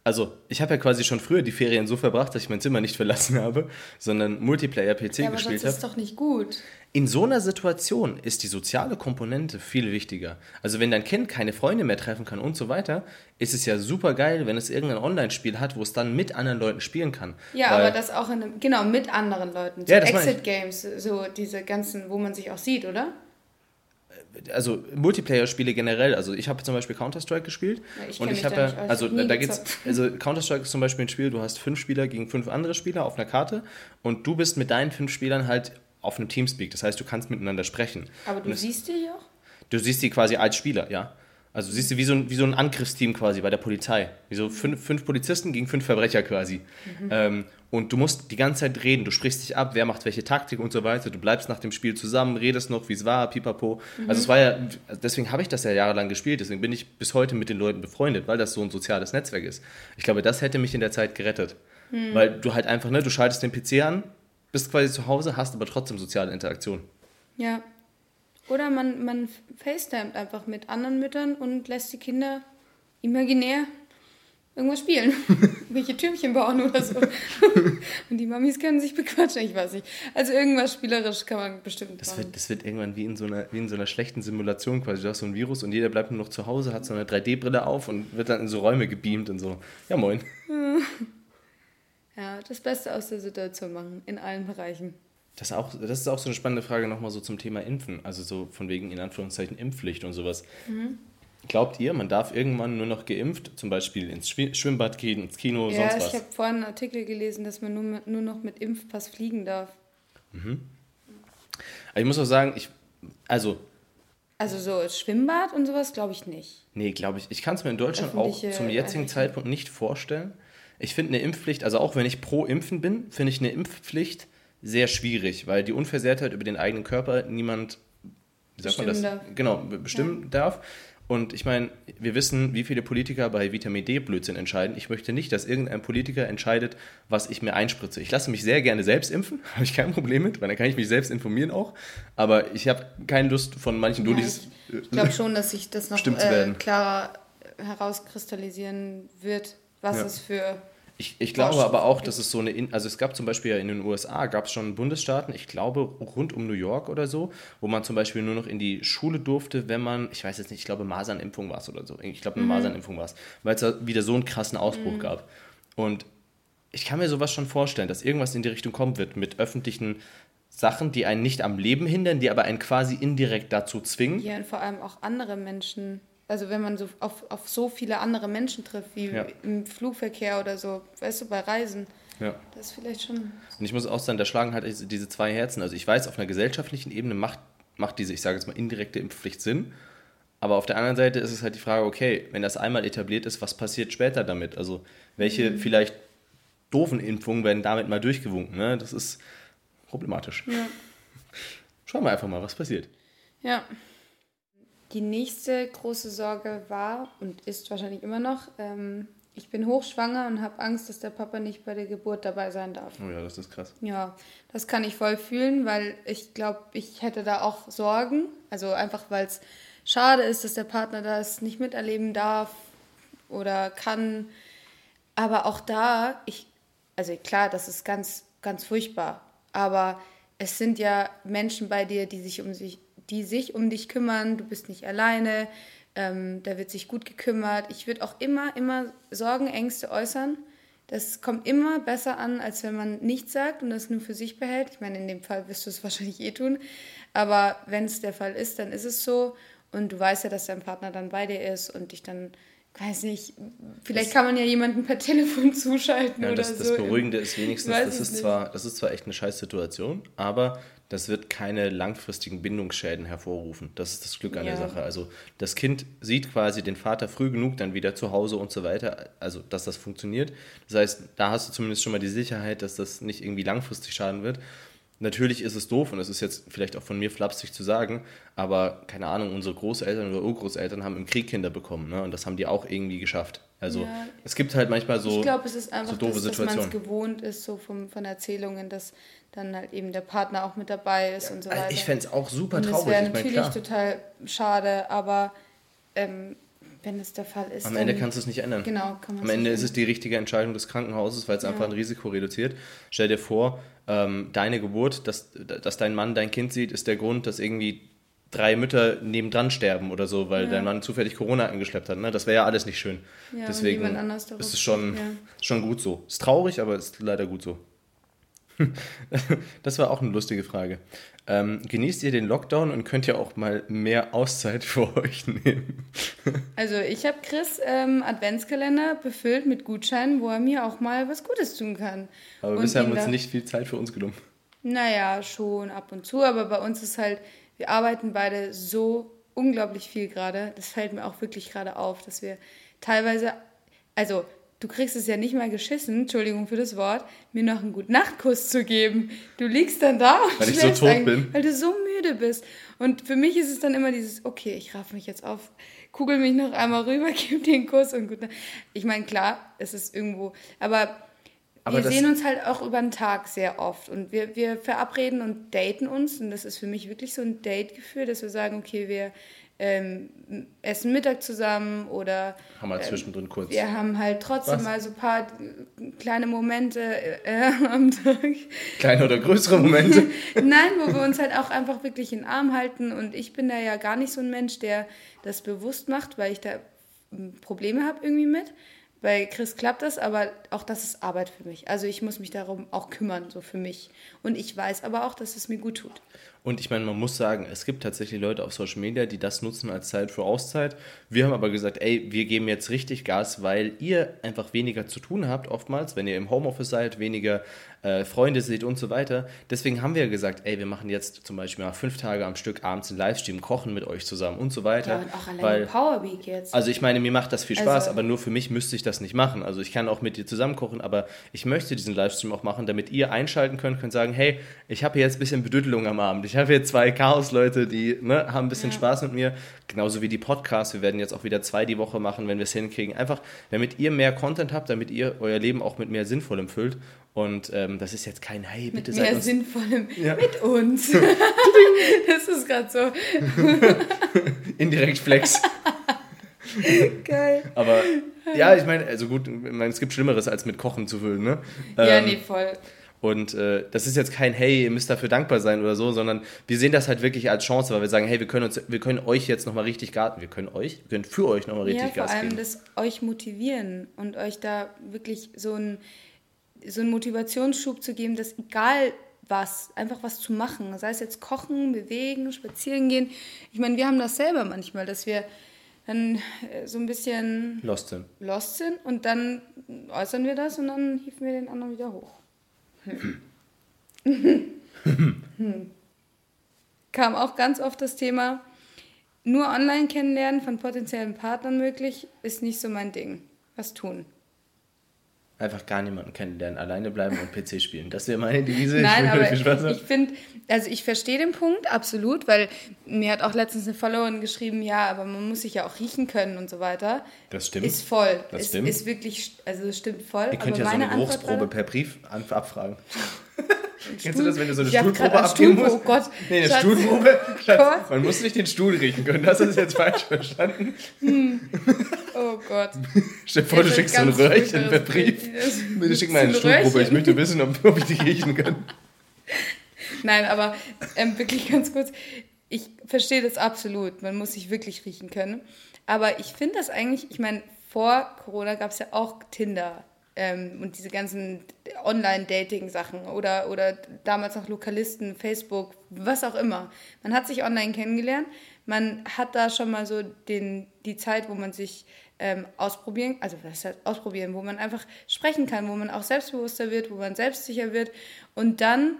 Also, ich habe ja quasi schon früher die Ferien so verbracht, dass ich mein Zimmer nicht verlassen habe, sondern Multiplayer-PC ja, gespielt habe. Das ist doch nicht gut. In so einer Situation ist die soziale Komponente viel wichtiger. Also, wenn dein Kind keine Freunde mehr treffen kann und so weiter, ist es ja super geil, wenn es irgendein Online-Spiel hat, wo es dann mit anderen Leuten spielen kann. Ja, Weil, aber das auch in einem, genau, mit anderen Leuten. So ja, Exit-Games, so diese ganzen, wo man sich auch sieht, oder? Also Multiplayer-Spiele generell, also ich habe zum Beispiel Counter-Strike gespielt ja, und ich habe ja, also da geht's, also Counter-Strike ist zum Beispiel ein Spiel, du hast fünf Spieler gegen fünf andere Spieler auf einer Karte und du bist mit deinen fünf Spielern halt auf einem Teamspeak, das heißt, du kannst miteinander sprechen. Aber du siehst die auch? Du siehst die quasi als Spieler, ja. Also siehst du, wie so ein, wie so ein Angriffsteam quasi bei der Polizei. Wie so fünf, fünf Polizisten gegen fünf Verbrecher quasi. Mhm. Ähm, und du musst die ganze Zeit reden. Du sprichst dich ab, wer macht welche Taktik und so weiter. Du bleibst nach dem Spiel zusammen, redest noch, wie es war, pipapo. Mhm. Also es war ja, deswegen habe ich das ja jahrelang gespielt. Deswegen bin ich bis heute mit den Leuten befreundet, weil das so ein soziales Netzwerk ist. Ich glaube, das hätte mich in der Zeit gerettet. Mhm. Weil du halt einfach, ne, du schaltest den PC an, bist quasi zu Hause, hast aber trotzdem soziale Interaktion. Ja, oder man, man FaceTimet einfach mit anderen Müttern und lässt die Kinder imaginär irgendwas spielen. Welche Türmchen bauen oder so. und die Mamis können sich bequatschen, ich weiß nicht. Also irgendwas spielerisch kann man bestimmt das Wird, das wird irgendwann wie in, so einer, wie in so einer schlechten Simulation quasi. Du hast so ein Virus und jeder bleibt nur noch zu Hause, hat so eine 3D-Brille auf und wird dann in so Räume gebeamt und so. Ja, moin. Ja, das Beste aus der Situation machen, in allen Bereichen. Das, auch, das ist auch so eine spannende Frage nochmal so zum Thema Impfen. Also so von wegen in Anführungszeichen Impfpflicht und sowas. Mhm. Glaubt ihr, man darf irgendwann nur noch geimpft, zum Beispiel ins Schwimmbad gehen, ins Kino, ja, sonst was? Ja, ich habe vorhin einen Artikel gelesen, dass man nur, nur noch mit Impfpass fliegen darf. Mhm. Aber ich muss auch sagen, ich, also... Also so Schwimmbad und sowas glaube ich nicht. Nee, glaube ich. Ich kann es mir in Deutschland auch zum jetzigen Zeitpunkt nicht vorstellen. Ich finde eine Impfpflicht, also auch wenn ich pro Impfen bin, finde ich eine Impfpflicht sehr schwierig, weil die Unversehrtheit über den eigenen Körper niemand, wie sagt man das? Darf. Genau, bestimmen ja. darf. Und ich meine, wir wissen, wie viele Politiker bei Vitamin D Blödsinn entscheiden. Ich möchte nicht, dass irgendein Politiker entscheidet, was ich mir einspritze. Ich lasse mich sehr gerne selbst impfen, habe ich kein Problem mit, weil dann kann ich mich selbst informieren auch. Aber ich habe keine Lust von manchen ja, Dudis. Ich glaube schon, dass sich das noch äh, klarer herauskristallisieren wird, was ja. es für ich, ich glaube aber auch, dass es so eine, also es gab zum Beispiel ja in den USA, gab es schon Bundesstaaten, ich glaube rund um New York oder so, wo man zum Beispiel nur noch in die Schule durfte, wenn man, ich weiß jetzt nicht, ich glaube Masernimpfung war es oder so, ich glaube eine mhm. Masernimpfung war es, weil es da wieder so einen krassen Ausbruch mhm. gab. Und ich kann mir sowas schon vorstellen, dass irgendwas in die Richtung kommen wird mit öffentlichen Sachen, die einen nicht am Leben hindern, die aber einen quasi indirekt dazu zwingen. Ja, und vor allem auch andere Menschen also wenn man so auf, auf so viele andere Menschen trifft, wie ja. im Flugverkehr oder so, weißt du, bei Reisen. Ja. Das ist vielleicht schon. Und ich muss auch sagen, da schlagen halt diese zwei Herzen. Also ich weiß, auf einer gesellschaftlichen Ebene macht, macht diese, ich sage jetzt mal, indirekte Impfpflicht Sinn. Aber auf der anderen Seite ist es halt die Frage, okay, wenn das einmal etabliert ist, was passiert später damit? Also welche mhm. vielleicht doofen Impfungen werden damit mal durchgewunken? Ne? Das ist problematisch. Ja. Schauen wir einfach mal, was passiert. Ja. Die nächste große Sorge war und ist wahrscheinlich immer noch, ähm, ich bin hochschwanger und habe Angst, dass der Papa nicht bei der Geburt dabei sein darf. Oh ja, das ist krass. Ja, das kann ich voll fühlen, weil ich glaube, ich hätte da auch Sorgen. Also einfach, weil es schade ist, dass der Partner das nicht miterleben darf oder kann. Aber auch da, ich, also klar, das ist ganz, ganz furchtbar. Aber es sind ja Menschen bei dir, die sich um sich die sich um dich kümmern, du bist nicht alleine, ähm, da wird sich gut gekümmert. Ich würde auch immer, immer Sorgen, Ängste äußern. Das kommt immer besser an, als wenn man nichts sagt und das nur für sich behält. Ich meine, in dem Fall wirst du es wahrscheinlich eh tun. Aber wenn es der Fall ist, dann ist es so. Und du weißt ja, dass dein Partner dann bei dir ist und dich dann weiß nicht, vielleicht das, kann man ja jemanden per Telefon zuschalten ja, oder das, so. Das Beruhigende ist wenigstens, das ist, zwar, das ist zwar echt eine scheiß Situation, aber das wird keine langfristigen Bindungsschäden hervorrufen. Das ist das Glück an ja. der Sache. Also das Kind sieht quasi den Vater früh genug dann wieder zu Hause und so weiter, also dass das funktioniert. Das heißt, da hast du zumindest schon mal die Sicherheit, dass das nicht irgendwie langfristig schaden wird. Natürlich ist es doof und es ist jetzt vielleicht auch von mir flapsig zu sagen, aber keine Ahnung, unsere Großeltern oder Urgroßeltern haben im Krieg Kinder bekommen ne? und das haben die auch irgendwie geschafft. Also ja, es gibt halt manchmal so, ich glaub, es ist einfach so doofe das, Situationen. Dass man es gewohnt ist, so vom, von Erzählungen, dass dann halt eben der Partner auch mit dabei ist ja, und so weiter. Ich fände es auch super traurig. Das wäre natürlich mein, total schade, aber ähm, wenn es der Fall ist. Am Ende kannst du es nicht ändern. Genau, kann man Am Ende ist es die richtige Entscheidung des Krankenhauses, weil es ja. einfach ein Risiko reduziert. Stell dir vor, ähm, deine Geburt, dass, dass dein Mann dein Kind sieht, ist der Grund, dass irgendwie drei Mütter nebendran sterben oder so, weil ja. dein Mann zufällig Corona angeschleppt hat. Ne? Das wäre ja alles nicht schön. Ja, Deswegen ist es schon, ja. schon gut so. Ist traurig, aber ist leider gut so. das war auch eine lustige Frage. Ähm, genießt ihr den Lockdown und könnt ihr auch mal mehr Auszeit für euch nehmen? also ich habe Chris ähm, Adventskalender befüllt mit Gutscheinen, wo er mir auch mal was Gutes tun kann. Aber und bisher haben wir uns nicht viel Zeit für uns genommen. Naja, schon ab und zu, aber bei uns ist halt, wir arbeiten beide so unglaublich viel gerade. Das fällt mir auch wirklich gerade auf, dass wir teilweise, also du kriegst es ja nicht mal geschissen, Entschuldigung für das Wort, mir noch einen guten Nachtkuss zu geben. Du liegst dann da und weil ich so tot bin. Weil du so müde bist. Und für mich ist es dann immer dieses, okay, ich raff mich jetzt auf, kugel mich noch einmal rüber, gib dir einen Kuss und gut. Ich meine, klar, es ist irgendwo, aber, aber wir sehen uns halt auch über den Tag sehr oft und wir, wir verabreden und daten uns und das ist für mich wirklich so ein Date-Gefühl, dass wir sagen, okay, wir ähm, essen Mittag zusammen oder haben wir zwischendrin kurz. Wir haben halt trotzdem Was? mal so ein paar kleine Momente äh, am Tag. Kleine oder größere Momente? Nein, wo wir uns halt auch einfach wirklich in den Arm halten und ich bin da ja gar nicht so ein Mensch, der das bewusst macht, weil ich da hm, Probleme habe irgendwie mit. Bei Chris klappt das, aber auch das ist Arbeit für mich. Also ich muss mich darum auch kümmern, so für mich. Und ich weiß aber auch, dass es mir gut tut. Und ich meine, man muss sagen, es gibt tatsächlich Leute auf Social Media, die das nutzen als Zeit für Auszeit. Wir haben aber gesagt, ey, wir geben jetzt richtig Gas, weil ihr einfach weniger zu tun habt, oftmals, wenn ihr im Homeoffice seid, weniger äh, Freunde seht und so weiter. Deswegen haben wir gesagt, ey, wir machen jetzt zum Beispiel mal fünf Tage am Stück abends einen Livestream, kochen mit euch zusammen und so weiter. Ja, und auch allein weil, Powerweek jetzt. Also ich meine, mir macht das viel Spaß, also, aber nur für mich müsste ich das nicht machen. Also ich kann auch mit dir zusammen kochen, aber ich möchte diesen Livestream auch machen, damit ihr einschalten könnt, könnt sagen, hey, ich habe hier jetzt ein bisschen Bedüttelung am Abend. Ich habe hier zwei Chaos-Leute, die ne, haben ein bisschen ja. Spaß mit mir. Genauso wie die Podcasts. Wir werden jetzt auch wieder zwei die Woche machen, wenn wir es hinkriegen. Einfach, damit ihr mehr Content habt, damit ihr euer Leben auch mit mehr Sinnvollem füllt. Und ähm, das ist jetzt kein Hey, bitte mit mehr uns. Sinnvollem ja. mit uns. das ist gerade so. Indirekt Flex. Geil. Aber ja, ich meine, also gut, ich meine, es gibt Schlimmeres als mit Kochen zu füllen, ne? Ja, ähm, nee, voll. Und äh, das ist jetzt kein Hey, ihr müsst dafür dankbar sein oder so, sondern wir sehen das halt wirklich als Chance, weil wir sagen, hey, wir können uns, wir können euch jetzt nochmal richtig garten. Wir können euch, wir können für euch nochmal richtig ja, Gas geben. Vor allem das euch motivieren und euch da wirklich so ein so einen Motivationsschub zu geben, dass egal was, einfach was zu machen, sei es jetzt kochen, bewegen, spazieren gehen. Ich meine, wir haben das selber manchmal, dass wir dann äh, so ein bisschen lost sind. Lost sind und dann äußern wir das und dann hieven wir den anderen wieder hoch. Hm. Kam auch ganz oft das Thema, nur online kennenlernen von potenziellen Partnern möglich, ist nicht so mein Ding. Was tun? Einfach gar niemanden kennenlernen, alleine bleiben und PC spielen. Das wäre meine Devise. Nein, ich aber ich, ich finde, also ich verstehe den Punkt absolut, weil mir hat auch letztens eine Followerin geschrieben, ja, aber man muss sich ja auch riechen können und so weiter. Das stimmt. Ist voll. Das ist, stimmt. Ist wirklich, also das stimmt voll. Ihr könnt ja so eine Geruchsprobe per Brief abfragen. Kennst du das, wenn du so eine Stuhlprobe abgeben musst? Oh Gott. Nee, eine Schatz. Stuhlprobe. Schatz, man muss nicht den Stuhl riechen können. Das ist jetzt falsch verstanden. Hm. Oh Gott. Stell dir vor, du schickst so ein Röhrchen per Brief. Bitte schick mal eine Stuhlprobe. Ich möchte wissen, ob, ob ich die riechen kann. Nein, aber ähm, wirklich ganz kurz. Ich verstehe das absolut. Man muss sich wirklich riechen können. Aber ich finde das eigentlich, ich meine, vor Corona gab es ja auch Tinder ähm, und diese ganzen Online-Dating-Sachen oder, oder damals noch Lokalisten, Facebook, was auch immer. Man hat sich online kennengelernt, man hat da schon mal so den, die Zeit, wo man sich ähm, ausprobieren, also was heißt ausprobieren, wo man einfach sprechen kann, wo man auch selbstbewusster wird, wo man selbstsicher wird und dann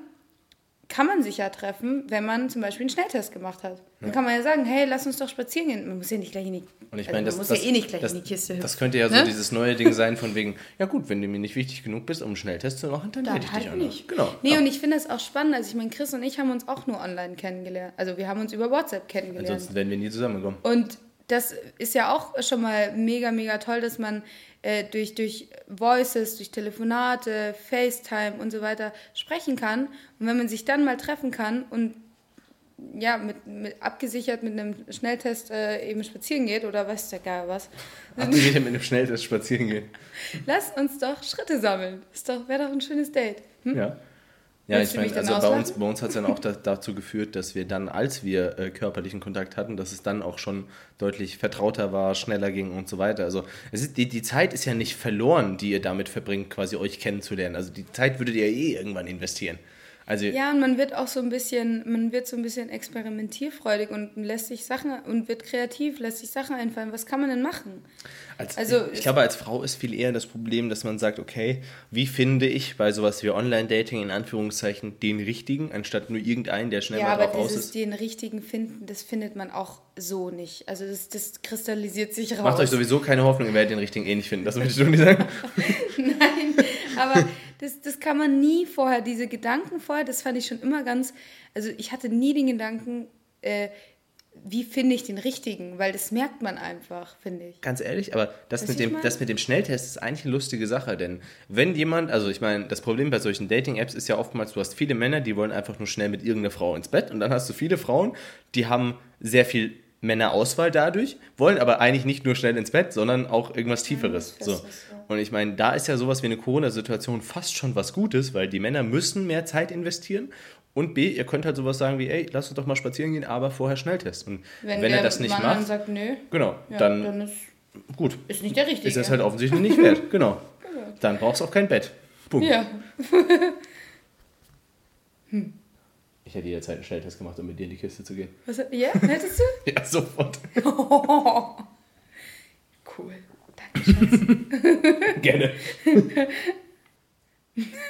kann man sich ja treffen, wenn man zum Beispiel einen Schnelltest gemacht hat. Dann kann man ja sagen, hey, lass uns doch spazieren gehen. Man muss ja nicht gleich in die, Und ich also das, das, ja eh nicht gleich das, in die Kiste hüpfen. das könnte ja so Ne? dieses neue Ding sein von wegen, ja gut, wenn du mir nicht wichtig genug bist, um einen Schnelltest zu machen, dann, Dann hätte ich dich halt auch noch. nicht. Genau. Nee, Ja. und ich finde das auch spannend. Also ich meine, Chris und ich haben uns auch nur online kennengelernt. Also wir haben uns über WhatsApp kennengelernt. Ansonsten wären wir nie zusammengekommen. Und das ist ja auch schon mal mega, mega toll, dass man äh, durch, durch Voices, durch Telefonate, FaceTime und so weiter sprechen kann. Und wenn man sich dann mal treffen kann und ja, mit, mit abgesichert mit einem Schnelltest äh, eben spazieren geht oder weiß der Geil was, Abgesehen mit einem Schnelltest spazieren gehen. lass uns doch Schritte sammeln. Ist doch, wäre doch ein schönes Date. Hm? Ja. Ja, Willst ich meine, also bei uns, bei uns hat es dann auch da, dazu geführt, dass wir dann, als wir äh, körperlichen Kontakt hatten, dass es dann auch schon deutlich vertrauter war, schneller ging und so weiter. Also es ist, die, die Zeit ist ja nicht verloren, die ihr damit verbringt, quasi euch kennenzulernen. Also die Zeit würdet ihr eh irgendwann investieren. Also Ja, und man wird auch so ein bisschen, man wird so ein bisschen experimentierfreudig und lässt sich Sachen und wird kreativ, lässt sich Sachen einfallen. Was kann man denn machen? Als, Also ich es- glaube, als Frau ist viel eher das Problem, dass man sagt, okay, wie finde ich bei sowas wie Online-Dating in Anführungszeichen den richtigen, anstatt nur irgendeinen, der schnell ja, mal aber drauf aus dieses ist. den richtigen finden, das findet man auch so nicht. Also das, das kristallisiert sich raus. Macht euch sowieso keine Hoffnung, ihr werdet den richtigen eh nicht finden. Das möchtest du nicht sagen? Nein, aber das, das kann man nie vorher, diese Gedanken vorher, das fand ich schon immer ganz, also ich hatte nie den Gedanken, äh, wie finde ich den richtigen, weil das merkt man einfach, finde ich. Ganz ehrlich, aber das mit, dem, das mit dem Schnelltest ist eigentlich eine lustige Sache, denn wenn jemand, also ich meine, das Problem bei solchen Dating-Apps ist ja oftmals, du hast viele Männer, die wollen einfach nur schnell mit irgendeiner Frau ins Bett und dann hast du viele Frauen, die haben sehr viel Männerauswahl dadurch, wollen aber eigentlich nicht nur schnell ins Bett, sondern auch irgendwas Tieferes. was So. Ja. Und ich meine, da ist ja sowas wie eine Corona-Situation fast schon was Gutes, weil die Männer müssen mehr Zeit investieren und B, ihr könnt halt sowas sagen wie, ey, lass uns doch mal spazieren gehen, aber vorher Schnelltest. Und wenn, der er das nicht Mann dann macht, sagt, nö, genau, ja, dann, dann ist, gut, ist nicht der richtige. ist das halt offensichtlich nicht wert. Genau. Dann brauchst du auch kein Bett. Punkt. Ja, Ich hätte jederzeit einen Schnelltest gemacht, um mit dir in die Kiste zu gehen. Was, ja, hättest du? Ja, sofort. cool. Danke, Schatz. Gerne.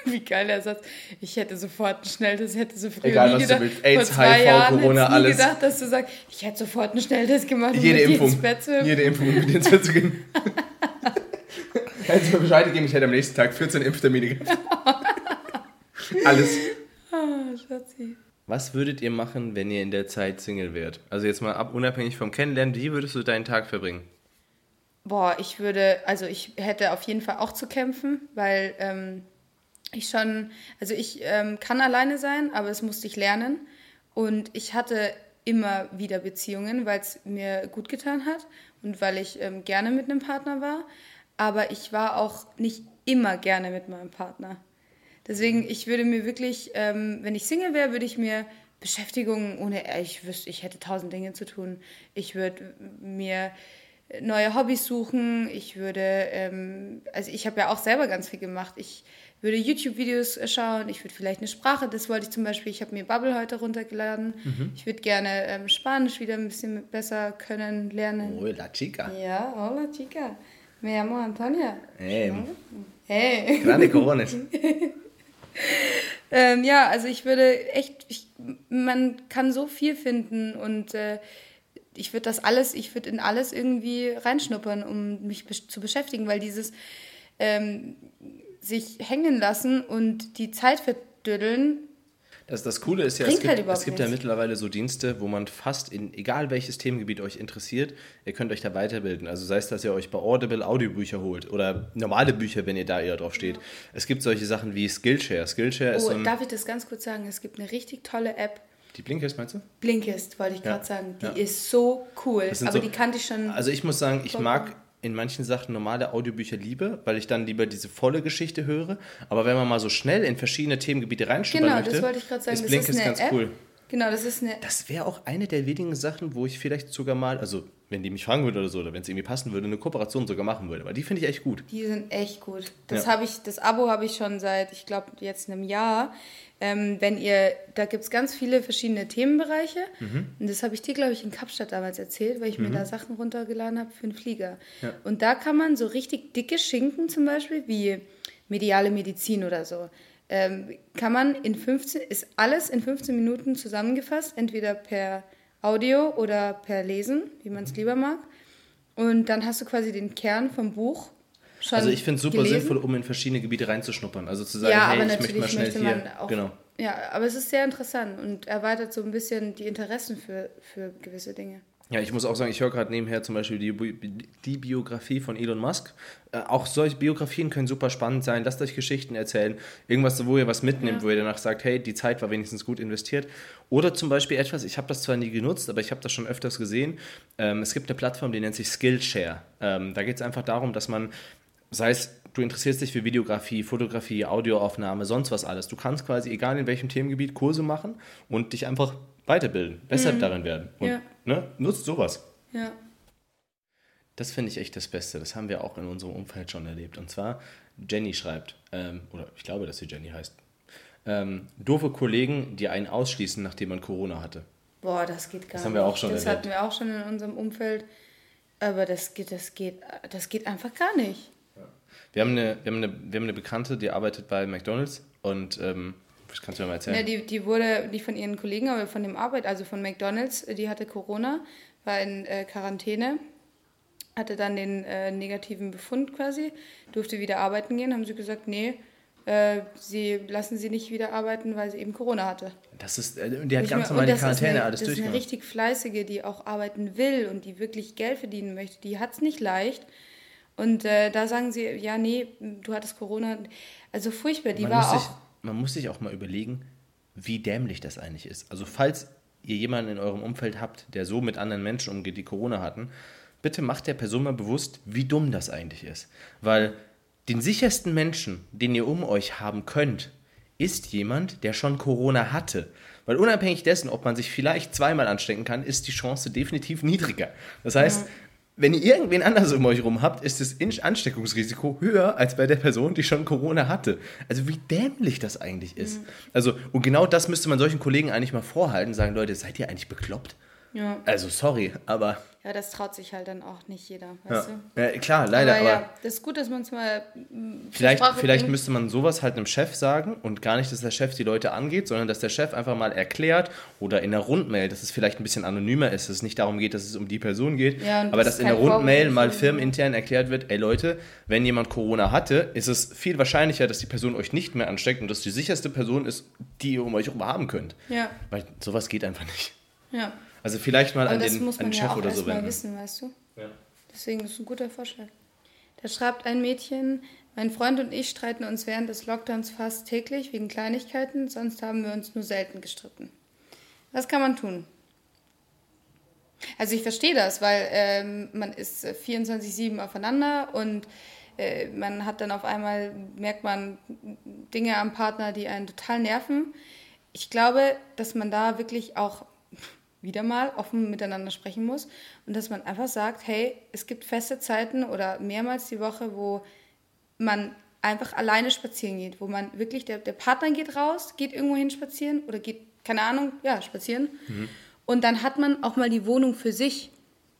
Wie geil der Satz. Ich hätte sofort ein Schnelltest, hätte so früher Egal, nie was du gedacht. willst. AIDS, Vor HIV, Jahren Corona, du alles. gedacht, dass du sagst, ich hätte sofort einen Schnelltest gemacht, um Jede mit dir Impfung. ins Bett zu hüpfen. Jede Impfung, um mit dir ins Bett zu gehen. Hättest du mir Bescheid gegeben, ich hätte am nächsten Tag 14 Impftermine gehabt. Alles. Ah, Schatzi. Was würdet ihr machen, wenn ihr in der Zeit Single wärt? Also jetzt mal ab, unabhängig vom Kennenlernen, wie würdest du deinen Tag verbringen? Boah, ich würde, also ich hätte auf jeden Fall auch zu kämpfen, weil ähm, ich schon, also ich ähm, kann alleine sein, aber das musste ich lernen. Und ich hatte immer wieder Beziehungen, weil es mir gut getan hat und weil ich ähm, gerne mit einem Partner war. Aber ich war auch nicht immer gerne mit meinem Partner. Deswegen, ich würde mir wirklich, ähm, wenn ich Single wäre, würde ich mir Beschäftigung ohne, ich wüsste, ich hätte tausend Dinge zu tun. Ich würde mir neue Hobbys suchen. Ich würde, ähm, also ich habe ja auch selber ganz viel gemacht. Ich würde YouTube-Videos äh, schauen. Ich würde vielleicht eine Sprache, das wollte ich zum Beispiel, ich habe mir Bubble heute runtergeladen. Ich würde gerne ähm, Spanisch wieder ein bisschen besser können, lernen. Oh, la chica. Ja, hola chica. Me llamo Antonia. Hey, Hey. grande Corones. Ähm, ja, also ich würde echt, ich, man kann so viel finden und äh, ich würde das alles, ich würde in alles irgendwie reinschnuppern, um mich besch zu beschäftigen, weil dieses ähm, sich hängen lassen und die Zeit verdüddeln, Das, das Coole ist ja, es gibt, halt es gibt ja mittlerweile so Dienste, wo man fast in, egal welches Themengebiet euch interessiert, ihr könnt euch da weiterbilden. Also sei es, dass ihr euch bei Audible Audiobücher holt oder normale Bücher, wenn ihr da eher drauf steht. Es gibt solche Sachen wie Skillshare. Skillshare ist oh, so ein, darf ich das ganz kurz sagen? Es gibt eine richtig tolle App, die Blinkist, meinst du? Blinkist, wollte ich Ja, gerade sagen. Die ja. ist so cool, aber so- die kannte ich schon. Also ich muss sagen, ich mag in manchen Sachen normale Audiobücher lieber, weil ich dann lieber diese volle Geschichte höre. Aber wenn man mal so schnell in verschiedene Themengebiete reinschnuppern genau, möchte, das wollte ich gerade sagen. ist das Blinkist ist ganz App. cool. Genau, das ist eine Das wäre auch eine der wenigen Sachen, wo ich vielleicht sogar mal, also wenn die mich fragen würde oder so, oder wenn es irgendwie passen würde, eine Kooperation sogar machen würde. Weil die finde ich echt gut. Die sind echt gut. Das Ja. habe ich, das Abo habe ich schon seit, ich glaube, jetzt einem Jahr. Ähm, wenn ihr, da gibt es ganz viele verschiedene Themenbereiche. Mhm. Und das habe ich dir, glaube ich, in Kapstadt damals erzählt, weil ich mir da Sachen runtergeladen habe für einen Flieger. Und da kann man so richtig dicke Schinken zum Beispiel, wie mediale Medizin oder so, ähm, kann man in 15, ist alles in 15 Minuten zusammengefasst, entweder per Audio oder per Lesen, wie man es Mhm. lieber mag. Und dann hast du quasi den Kern vom Buch schon Also ich finde es super gelesen. sinnvoll, um in verschiedene Gebiete reinzuschnuppern. Also zu sagen, Ja, hey, aber ich möchte mal schnell möchte hier. auch. Genau. Ja, aber es ist sehr interessant und erweitert so ein bisschen die Interessen für, für gewisse Dinge. Ja, ich muss auch sagen, ich höre gerade nebenher zum Beispiel die, Bi- die Biografie von Elon Musk. Äh, auch solche Biografien können super spannend sein. Lasst euch Geschichten erzählen. Irgendwas, wo ihr was mitnimmt, Ja. wo ihr danach sagt, hey, die Zeit war wenigstens gut investiert. Oder zum Beispiel etwas, ich habe das zwar nie genutzt, aber ich habe das schon öfters gesehen. Ähm, es gibt eine Plattform, die nennt sich Skillshare. Ähm, da geht es einfach darum, dass man, sei es, du interessierst dich für Videografie, Fotografie, Audioaufnahme, sonst was alles. Du kannst quasi, egal in welchem Themengebiet, Kurse machen und dich einfach weiterbilden, besser darin werden. Und, Ja. ne, nutzt sowas. Ja. Das finde ich echt das Beste. Das haben wir auch in unserem Umfeld schon erlebt. Und zwar, Jenny schreibt, ähm, oder ich glaube, dass sie Jenny heißt, ähm, doofe Kollegen, die einen ausschließen, nachdem man Corona hatte. Boah, das geht gar Das nicht. haben wir auch schon Das erlebt. hatten wir auch schon in unserem Umfeld. Aber das geht, das geht, das geht einfach gar nicht. Wir haben eine, wir haben eine, wir haben eine Bekannte, die arbeitet bei McDonalds und ähm, das kannst du mir mal erzählen. Ja, die, die wurde nicht von ihren Kollegen, aber von dem Arbeit, also von McDonalds, die hatte Corona, war in äh, Quarantäne, hatte dann den äh, negativen Befund quasi, durfte wieder arbeiten gehen, haben sie gesagt, nee, äh, sie lassen sie nicht wieder arbeiten, weil sie eben Corona hatte. das ist, äh, die hat Nicht ganz normal die das Quarantäne eine, alles Das ist eine durchgemacht. richtig fleißige, die auch arbeiten will und die wirklich Geld verdienen möchte. Die hat es nicht leicht. Und äh, da sagen sie, ja, nee, du hattest Corona. Also furchtbar. Die man, war auch. sich, man muss sich auch mal überlegen, wie dämlich das eigentlich ist. Also falls ihr jemanden in eurem Umfeld habt, der so mit anderen Menschen umgeht, die Corona hatten, bitte macht der Person mal bewusst, wie dumm das eigentlich ist. Weil den sichersten Menschen, den ihr um euch haben könnt, ist jemand, der schon Corona hatte. Weil unabhängig dessen, ob man sich vielleicht zweimal anstecken kann, ist die Chance definitiv niedriger. Das heißt, wenn ihr irgendwen anders um euch rum habt, ist das Ansteckungsrisiko höher als bei der Person, die schon Corona hatte. Also wie dämlich das eigentlich ist. Also, und genau das müsste man solchen Kollegen eigentlich mal vorhalten, sagen, Leute, seid ihr eigentlich bekloppt? Ja. Also sorry, aber ja, das traut sich halt dann auch nicht jeder, ja. weißt du? Ja, klar, leider, aber, aber, ja, das ist gut, dass man es mal zur vielleicht, vielleicht bringt. müsste man sowas halt einem Chef sagen und gar nicht, dass der Chef die Leute angeht, sondern dass der Chef einfach mal erklärt oder in der Rundmail, dass es vielleicht ein bisschen anonymer ist, dass es nicht darum geht, dass es um die Person geht, Ja, aber das dass in der Rundmail Vorwurf mal firmenintern erklärt wird, ey Leute, wenn jemand Corona hatte, ist es viel wahrscheinlicher, dass die Person euch nicht mehr ansteckt und dass die sicherste Person ist, die ihr um euch herum haben könnt. Ja, Weil sowas geht einfach nicht. ja. Also vielleicht mal an das den, muss an man den ja Chef auch oder so erstmal wenden. wissen, weißt du? Ja. Deswegen ist es ein guter Vorschlag. Da schreibt ein Mädchen, mein Freund und ich streiten uns während des Lockdowns fast täglich wegen Kleinigkeiten, sonst haben wir uns nur selten gestritten. Was kann man tun? Also ich verstehe das, weil ähm, man ist äh, 24-7 aufeinander und äh, man hat dann auf einmal, merkt man Dinge am Partner, die einen total nerven. Ich glaube, dass man da wirklich auch wieder mal offen miteinander sprechen muss und dass man einfach sagt, hey, es gibt feste Zeiten oder mehrmals die Woche, wo man einfach alleine spazieren geht, wo man wirklich, der, der Partner geht raus, geht irgendwo hin spazieren oder geht, keine Ahnung, ja, spazieren. Und dann hat man auch mal die Wohnung für sich.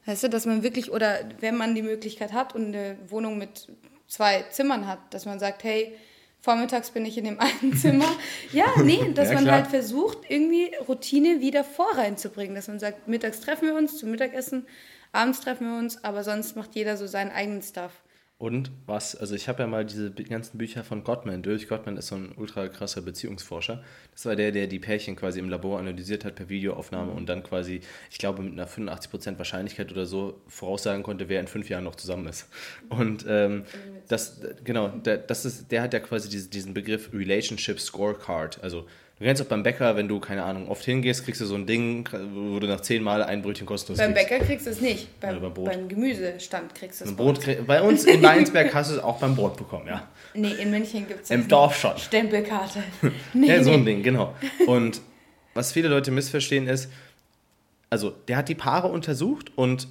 Weißt du, dass man wirklich, oder wenn man die Möglichkeit hat und eine Wohnung mit zwei Zimmern hat, dass man sagt, hey, vormittags bin ich in dem einen Zimmer. Ja, nee, dass Ja, man halt versucht, irgendwie Routine wieder vor reinzubringen. Dass man sagt, mittags treffen wir uns zum Mittagessen, abends treffen wir uns, aber sonst macht jeder so seinen eigenen Stuff. Und was, also ich habe ja mal diese ganzen Bücher von Gottman durch. Gottman ist so ein ultra krasser Beziehungsforscher. Das war der, der die Pärchen quasi im Labor analysiert hat per Videoaufnahme und dann quasi, ich glaube, mit einer 85% Wahrscheinlichkeit oder so voraussagen konnte, wer in fünf Jahren noch zusammen ist. Und ähm, das, genau, der, das ist, der hat ja quasi diese, diesen Begriff Relationship Scorecard. Also du kennst auch beim Bäcker, wenn du, keine Ahnung, oft hingehst, kriegst du so ein Ding, wo du nach zehnmal ein Brötchen kostenlos Beim kriegst. Bäcker kriegst du es nicht. Beim, beim Brot. beim Gemüsestand kriegst du es. Brot, krieg- bei uns in Weinsberg hast du es auch beim Brot bekommen, ja. Nee, in München gibt es Im Dorf schon. Stempelkarte. Nee, Ja, so ein. Ding, genau. Und was viele Leute missverstehen ist, also der hat die Paare untersucht und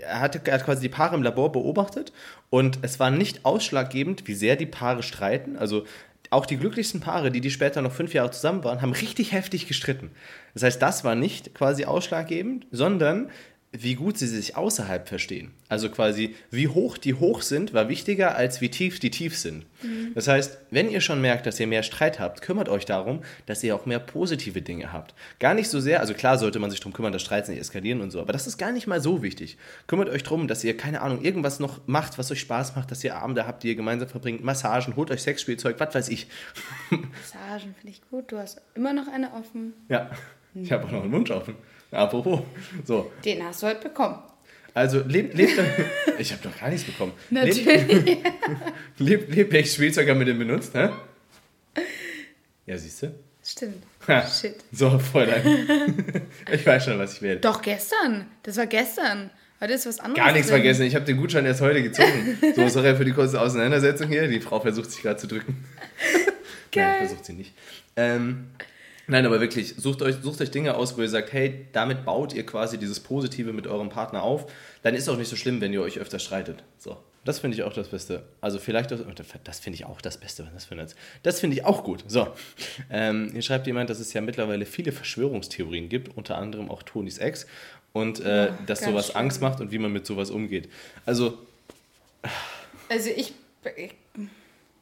er, hatte, er hat quasi die Paare im Labor beobachtet und es war nicht ausschlaggebend, wie sehr die Paare streiten. Also auch die glücklichsten Paare, die die später noch fünf Jahre zusammen waren, haben richtig heftig gestritten. Das heißt, das war nicht quasi ausschlaggebend, sondern wie gut sie sich außerhalb verstehen. Also quasi, wie hoch die hoch sind, war wichtiger, als wie tief die tief sind. Mhm. Das heißt, wenn ihr schon merkt, dass ihr mehr Streit habt, kümmert euch darum, dass ihr auch mehr positive Dinge habt. Gar nicht so sehr, also klar sollte man sich darum kümmern, dass Streits nicht eskalieren und so, aber das ist gar nicht mal so wichtig. Kümmert euch darum, dass ihr, keine Ahnung, irgendwas noch macht, was euch Spaß macht, dass ihr Abende habt, die ihr gemeinsam verbringt, Massagen, holt euch Sexspielzeug, was weiß ich. Massagen finde ich gut, du hast immer noch eine offen. Ja, ich habe auch noch einen Wunsch offen. Apropos. So. Den hast du heute bekommen. Also lebt, lebt Ich habe doch gar nichts bekommen. Natürlich. Lebt, lebt, welches Spielzeug haben wir denn benutzt, hä? Ja, siehst du? Stimmt. Ha. Shit. So, Fräulein. ich weiß schon, was ich will. Doch, gestern. Das war gestern. Heute ist was anderes. Gar nichts drin. vergessen. Ich habe den Gutschein erst heute gezogen. so, sorry für die kurze Auseinandersetzung hier. Die Frau versucht sich gerade zu drücken. Geil. Nein, versucht sie nicht. Ähm, Nein, aber wirklich, sucht euch, sucht euch Dinge aus, wo ihr sagt, hey, damit baut ihr quasi dieses Positive mit eurem Partner auf. Dann ist es auch nicht so schlimm, wenn ihr euch öfter streitet. So. Das finde ich auch das Beste. Also vielleicht, auch, das finde ich auch das Beste, was das ein Das finde ich auch gut. So, ähm, hier schreibt jemand, dass es ja mittlerweile viele Verschwörungstheorien gibt, unter anderem auch Tonys Ex und äh, ja, dass sowas schön. Angst macht und wie man mit sowas umgeht. Also, also ich, ich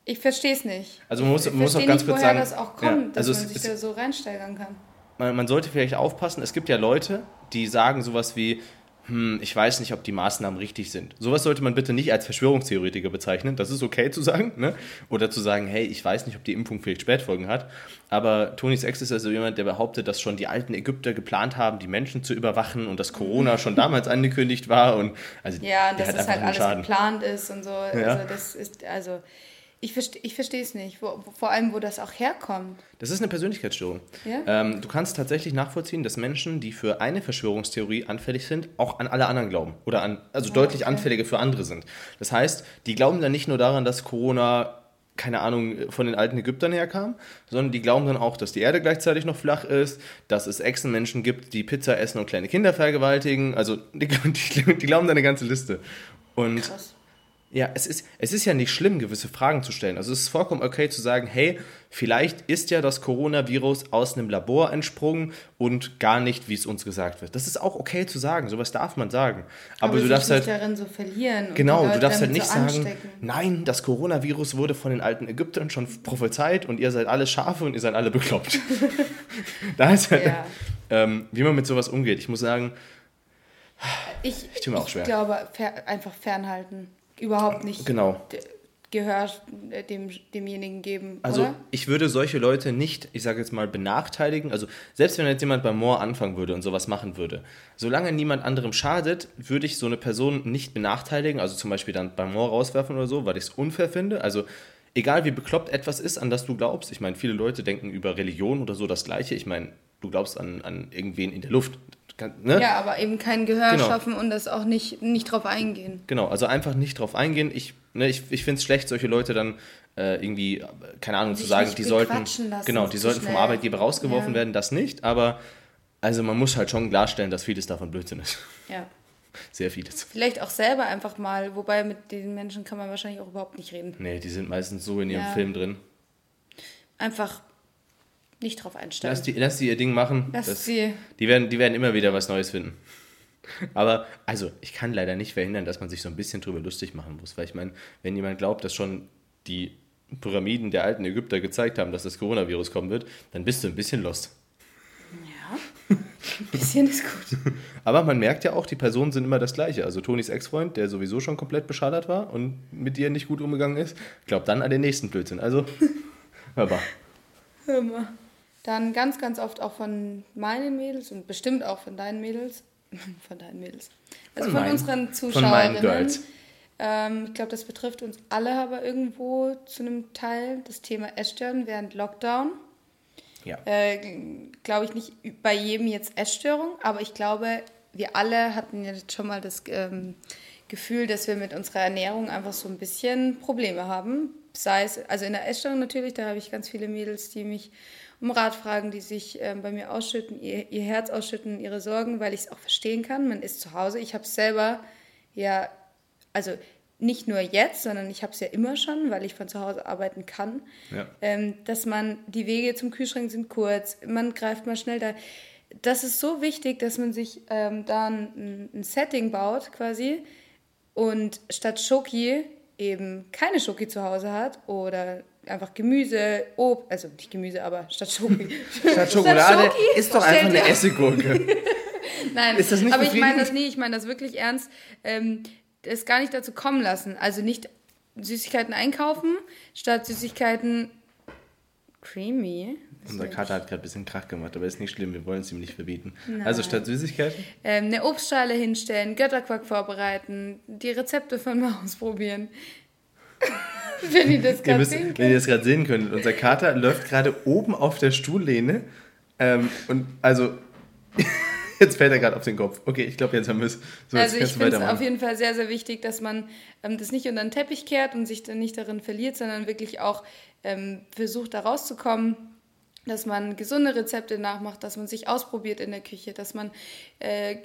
ich verstehe es nicht. Also man muss, man muss auch ganz nicht, kurz sagen, das auch kommt, ja, also dass man sich da so reinsteigern kann. Man, man, sollte vielleicht aufpassen, es gibt ja Leute, die sagen sowas wie, hm, ich weiß nicht, ob die Maßnahmen richtig sind. Sowas sollte man bitte nicht als Verschwörungstheoretiker bezeichnen. Das ist okay zu sagen. Ne? Oder zu sagen, hey, ich weiß nicht, ob die Impfung vielleicht Spätfolgen hat. Aber Tony Sex ist also jemand, der behauptet, dass schon die alten Ägypter geplant haben, die Menschen zu überwachen und dass Corona schon damals angekündigt war. Und also ja, und dass es halt alles Schaden. geplant ist und so. Ja. Also das ist, also ich verstehe ich verstehe es nicht, wo, vor allem, wo das auch herkommt. Das ist eine Persönlichkeitsstörung. Ja? Ähm, du kannst tatsächlich nachvollziehen, dass Menschen, die für eine Verschwörungstheorie anfällig sind, auch an alle anderen glauben. Oder an, also oh, deutlich okay. anfälliger für andere sind. Das heißt, die glauben dann nicht nur daran, dass Corona keine Ahnung, von den alten Ägyptern herkam, sondern die glauben dann auch, dass die Erde gleichzeitig noch flach ist, dass es Echsenmenschen gibt, die Pizza essen und kleine Kinder vergewaltigen. Also die, die, die glauben da eine ganze Liste. Und Krass. Ja, es ist, es ist ja nicht schlimm, gewisse Fragen zu stellen. Also es ist vollkommen okay zu sagen, hey, vielleicht ist ja das Coronavirus aus einem Labor entsprungen und gar nicht, wie es uns gesagt wird. Das ist auch okay zu sagen, sowas darf man sagen. Aber, Aber du darfst halt darin so verlieren. Genau, du darfst halt nicht so sagen, nein, das Coronavirus wurde von den alten Ägyptern schon prophezeit und ihr seid alle Schafe und ihr seid alle bekloppt. da ist halt, ja. ähm, wie man mit sowas umgeht. Ich muss sagen, ich, ich. Ich glaube, einfach fernhalten überhaupt nicht genau. Gehör dem, demjenigen geben. Also oder? ich würde solche Leute nicht, ich sage jetzt mal, benachteiligen. Also selbst wenn jetzt jemand beim Moor anfangen würde und sowas machen würde, solange niemand anderem schadet, würde ich so eine Person nicht benachteiligen, also zum Beispiel dann beim Moor rauswerfen oder so, weil ich es unfair finde. Also egal wie bekloppt etwas ist, an das du glaubst. Ich meine, viele Leute denken über Religion oder so das Gleiche. Ich meine, du glaubst an, an irgendwen in der Luft. Ne? Ja, aber eben kein Gehör genau. schaffen und das auch nicht, nicht drauf eingehen. Genau, also einfach nicht drauf eingehen. Ich, ne, ich, ich finde es schlecht, solche Leute dann äh, irgendwie, keine Ahnung, zu sagen, die sollten, genau, die sollten vom Arbeitgeber rausgeworfen ja. werden, das nicht, aber also man muss halt schon klarstellen, dass vieles davon Blödsinn ist. Ja. Sehr vieles. Vielleicht auch selber einfach mal, wobei mit diesen Menschen kann man wahrscheinlich auch überhaupt nicht reden. Nee, die sind meistens so in ihrem ja. Film drin. Einfach nicht drauf einstellen. Lass die, lass die ihr Ding machen. Lass das, sie. Die werden, die werden immer wieder was Neues finden. Aber, also, ich kann leider nicht verhindern, dass man sich so ein bisschen drüber lustig machen muss. Weil ich meine, wenn jemand glaubt, dass schon die Pyramiden der alten Ägypter gezeigt haben, dass das Coronavirus kommen wird, dann bist du ein bisschen lost. Ja, ein bisschen ist gut. Aber man merkt ja auch, die Personen sind immer das Gleiche. Also Tonis Ex-Freund, der sowieso schon komplett beschadert war und mit dir nicht gut umgegangen ist, glaubt dann an den nächsten Blödsinn. Also, hörbar. Hör mal. Dann ganz, ganz oft auch von meinen Mädels und bestimmt auch von deinen Mädels. von deinen Mädels. Also von, von mein, unseren Zuschauern. Von meinen. Ähm, ich glaube, das betrifft uns alle aber irgendwo zu einem Teil das Thema Essstörung während Lockdown. Ja. Äh, glaube ich nicht bei jedem jetzt Essstörung, aber ich glaube, wir alle hatten jetzt schon mal das ähm, Gefühl, dass wir mit unserer Ernährung einfach so ein bisschen Probleme haben. Sei es, also in der Essstörung natürlich, da habe ich ganz viele Mädels, die mich um Rat fragen, die sich ähm, bei mir ausschütten, ihr, ihr Herz ausschütten, ihre Sorgen, weil ich es auch verstehen kann. Man ist zu Hause. Ich habe es selber ja, also nicht nur jetzt, sondern ich habe es ja immer schon, weil ich von zu Hause arbeiten kann, Ja. ähm, dass man, die Wege zum Kühlschrank sind kurz, man greift mal schnell da. Das ist so wichtig, dass man sich ähm, da ein, ein Setting baut quasi und statt Schoki eben keine Schoki zu Hause hat oder einfach Gemüse, Obst, also nicht Gemüse, aber statt Schoki. Statt Schokolade Schoki ist doch einfach eine Essiggurke. Nein, Ist das nicht aber ich meine das nie, ich meine das wirklich ernst. Ähm, es gar nicht dazu kommen lassen. Also nicht Süßigkeiten einkaufen, statt Süßigkeiten creamy. Unser Kater hat gerade ein bisschen Krach gemacht, aber ist nicht schlimm, wir wollen es ihm nicht verbieten. Also statt Süßigkeiten? Ähm, eine Obstschale hinstellen, Götterquark vorbereiten, die Rezepte von mal ausprobieren. Wenn ihr das gerade sehen sehen könnt, unser Kater läuft gerade oben auf der Stuhllehne. Ähm, und also, jetzt fällt er gerade auf den Kopf. Okay, ich glaube, jetzt haben wir es. So, Also jetzt ich kannst du finde es auf jeden Fall sehr, sehr wichtig, dass man ähm, das nicht unter den Teppich kehrt und sich dann nicht darin verliert, sondern wirklich auch ähm, versucht, da rauszukommen, dass man gesunde Rezepte nachmacht, dass man sich ausprobiert in der Küche, dass man äh,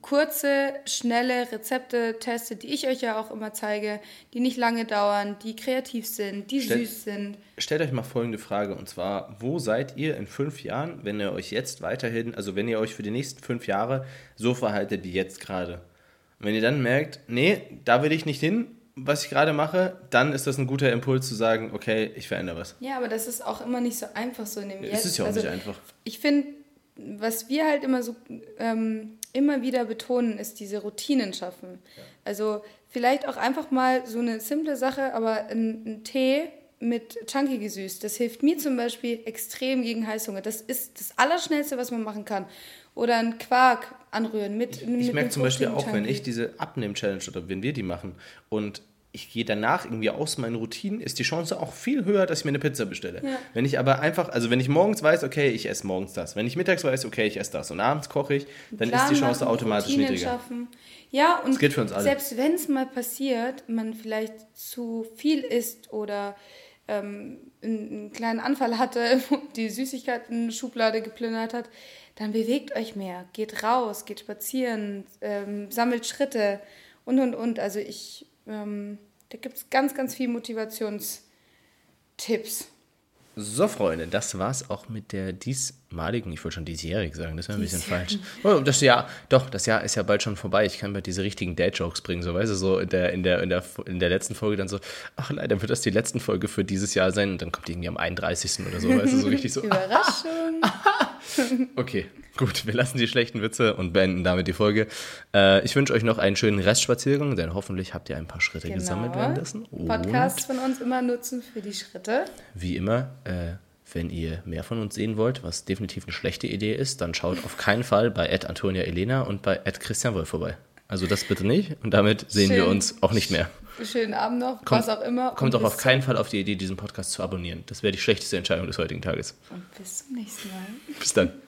kurze, schnelle Rezepte testet, die ich euch ja auch immer zeige, die nicht lange dauern, die kreativ sind, die Stell- süß sind. Stellt euch mal folgende Frage und zwar, wo seid ihr in fünf Jahren, wenn ihr euch jetzt weiterhin, also wenn ihr euch für die nächsten fünf Jahre so verhaltet wie jetzt gerade? Und wenn ihr dann merkt, nee, da will ich nicht hin, was ich gerade mache, dann ist das ein guter Impuls zu sagen, okay, ich verändere was. Ja, aber das ist auch immer nicht so einfach so in dem Es ist ja auch Also, nicht einfach. Ich finde, was wir halt immer so ähm, immer wieder betonen, ist diese Routinen schaffen. Also vielleicht auch einfach mal so eine simple Sache, aber ein, ein Tee mit Chunky gesüßt, das hilft mir zum Beispiel extrem gegen Heißhunger. Das ist das Allerschnellste, was man machen kann. Oder ein Quark anrühren mit mit Ich merke zum Beispiel auch, wenn ich diese Abnehm-Challenge oder wenn wir die machen und ich gehe danach irgendwie aus meinen Routinen, ist die Chance auch viel höher, dass ich mir eine Pizza bestelle. Ja. Wenn ich aber einfach, also wenn ich morgens weiß, okay, ich esse morgens das. Wenn ich mittags weiß, okay, ich esse das und abends koche ich, dann ist die Plan Chance machen, automatisch Routinen niedriger. Schaffen. Ja, und gilt für uns alle. selbst wenn es mal passiert, man vielleicht zu viel isst oder ähm, einen, einen kleinen Anfall hatte, die Süßigkeiten-Schublade geplündert hat, dann bewegt euch mehr, geht raus, geht spazieren, ähm, sammelt Schritte und und und. Also ich, ähm, da gibt es ganz, ganz viel Motivationstipps. So, Freunde, das war's auch mit der diesmaligen, ich wollte schon diesjährig sagen, das wäre ein bisschen falsch. Oh, das Jahr, doch, das Jahr ist ja bald schon vorbei. Ich kann bald diese richtigen Dad-Jokes bringen, so, weißt du, so in der, in, der, in, der, in der letzten Folge dann so, ach leider wird das die letzten Folge für dieses Jahr sein und dann kommt die irgendwie am 31. oder so, weißt du, so richtig so. Überraschung. Okay, gut, wir lassen die schlechten Witze und beenden damit die Folge. Äh, ich wünsche euch noch einen schönen Restspaziergang, denn hoffentlich habt ihr ein paar Schritte gesammelt währenddessen. Und Podcasts von uns immer nutzen für die Schritte. wie immer, äh, wenn ihr mehr von uns sehen wollt, was definitiv eine schlechte Idee ist, dann schaut auf keinen Fall bei Ed Antonia Elena und bei Ed Christian Wolf vorbei. Also das bitte nicht und damit sehen wir Schön. uns auch nicht mehr. Schönen Abend noch, Kommt- was auch immer. Kommt auch auf keinen Fall auf die Idee, diesen Podcast zu abonnieren. Das wäre die schlechteste Entscheidung des heutigen Tages. Und bis zum nächsten Mal. Bis dann.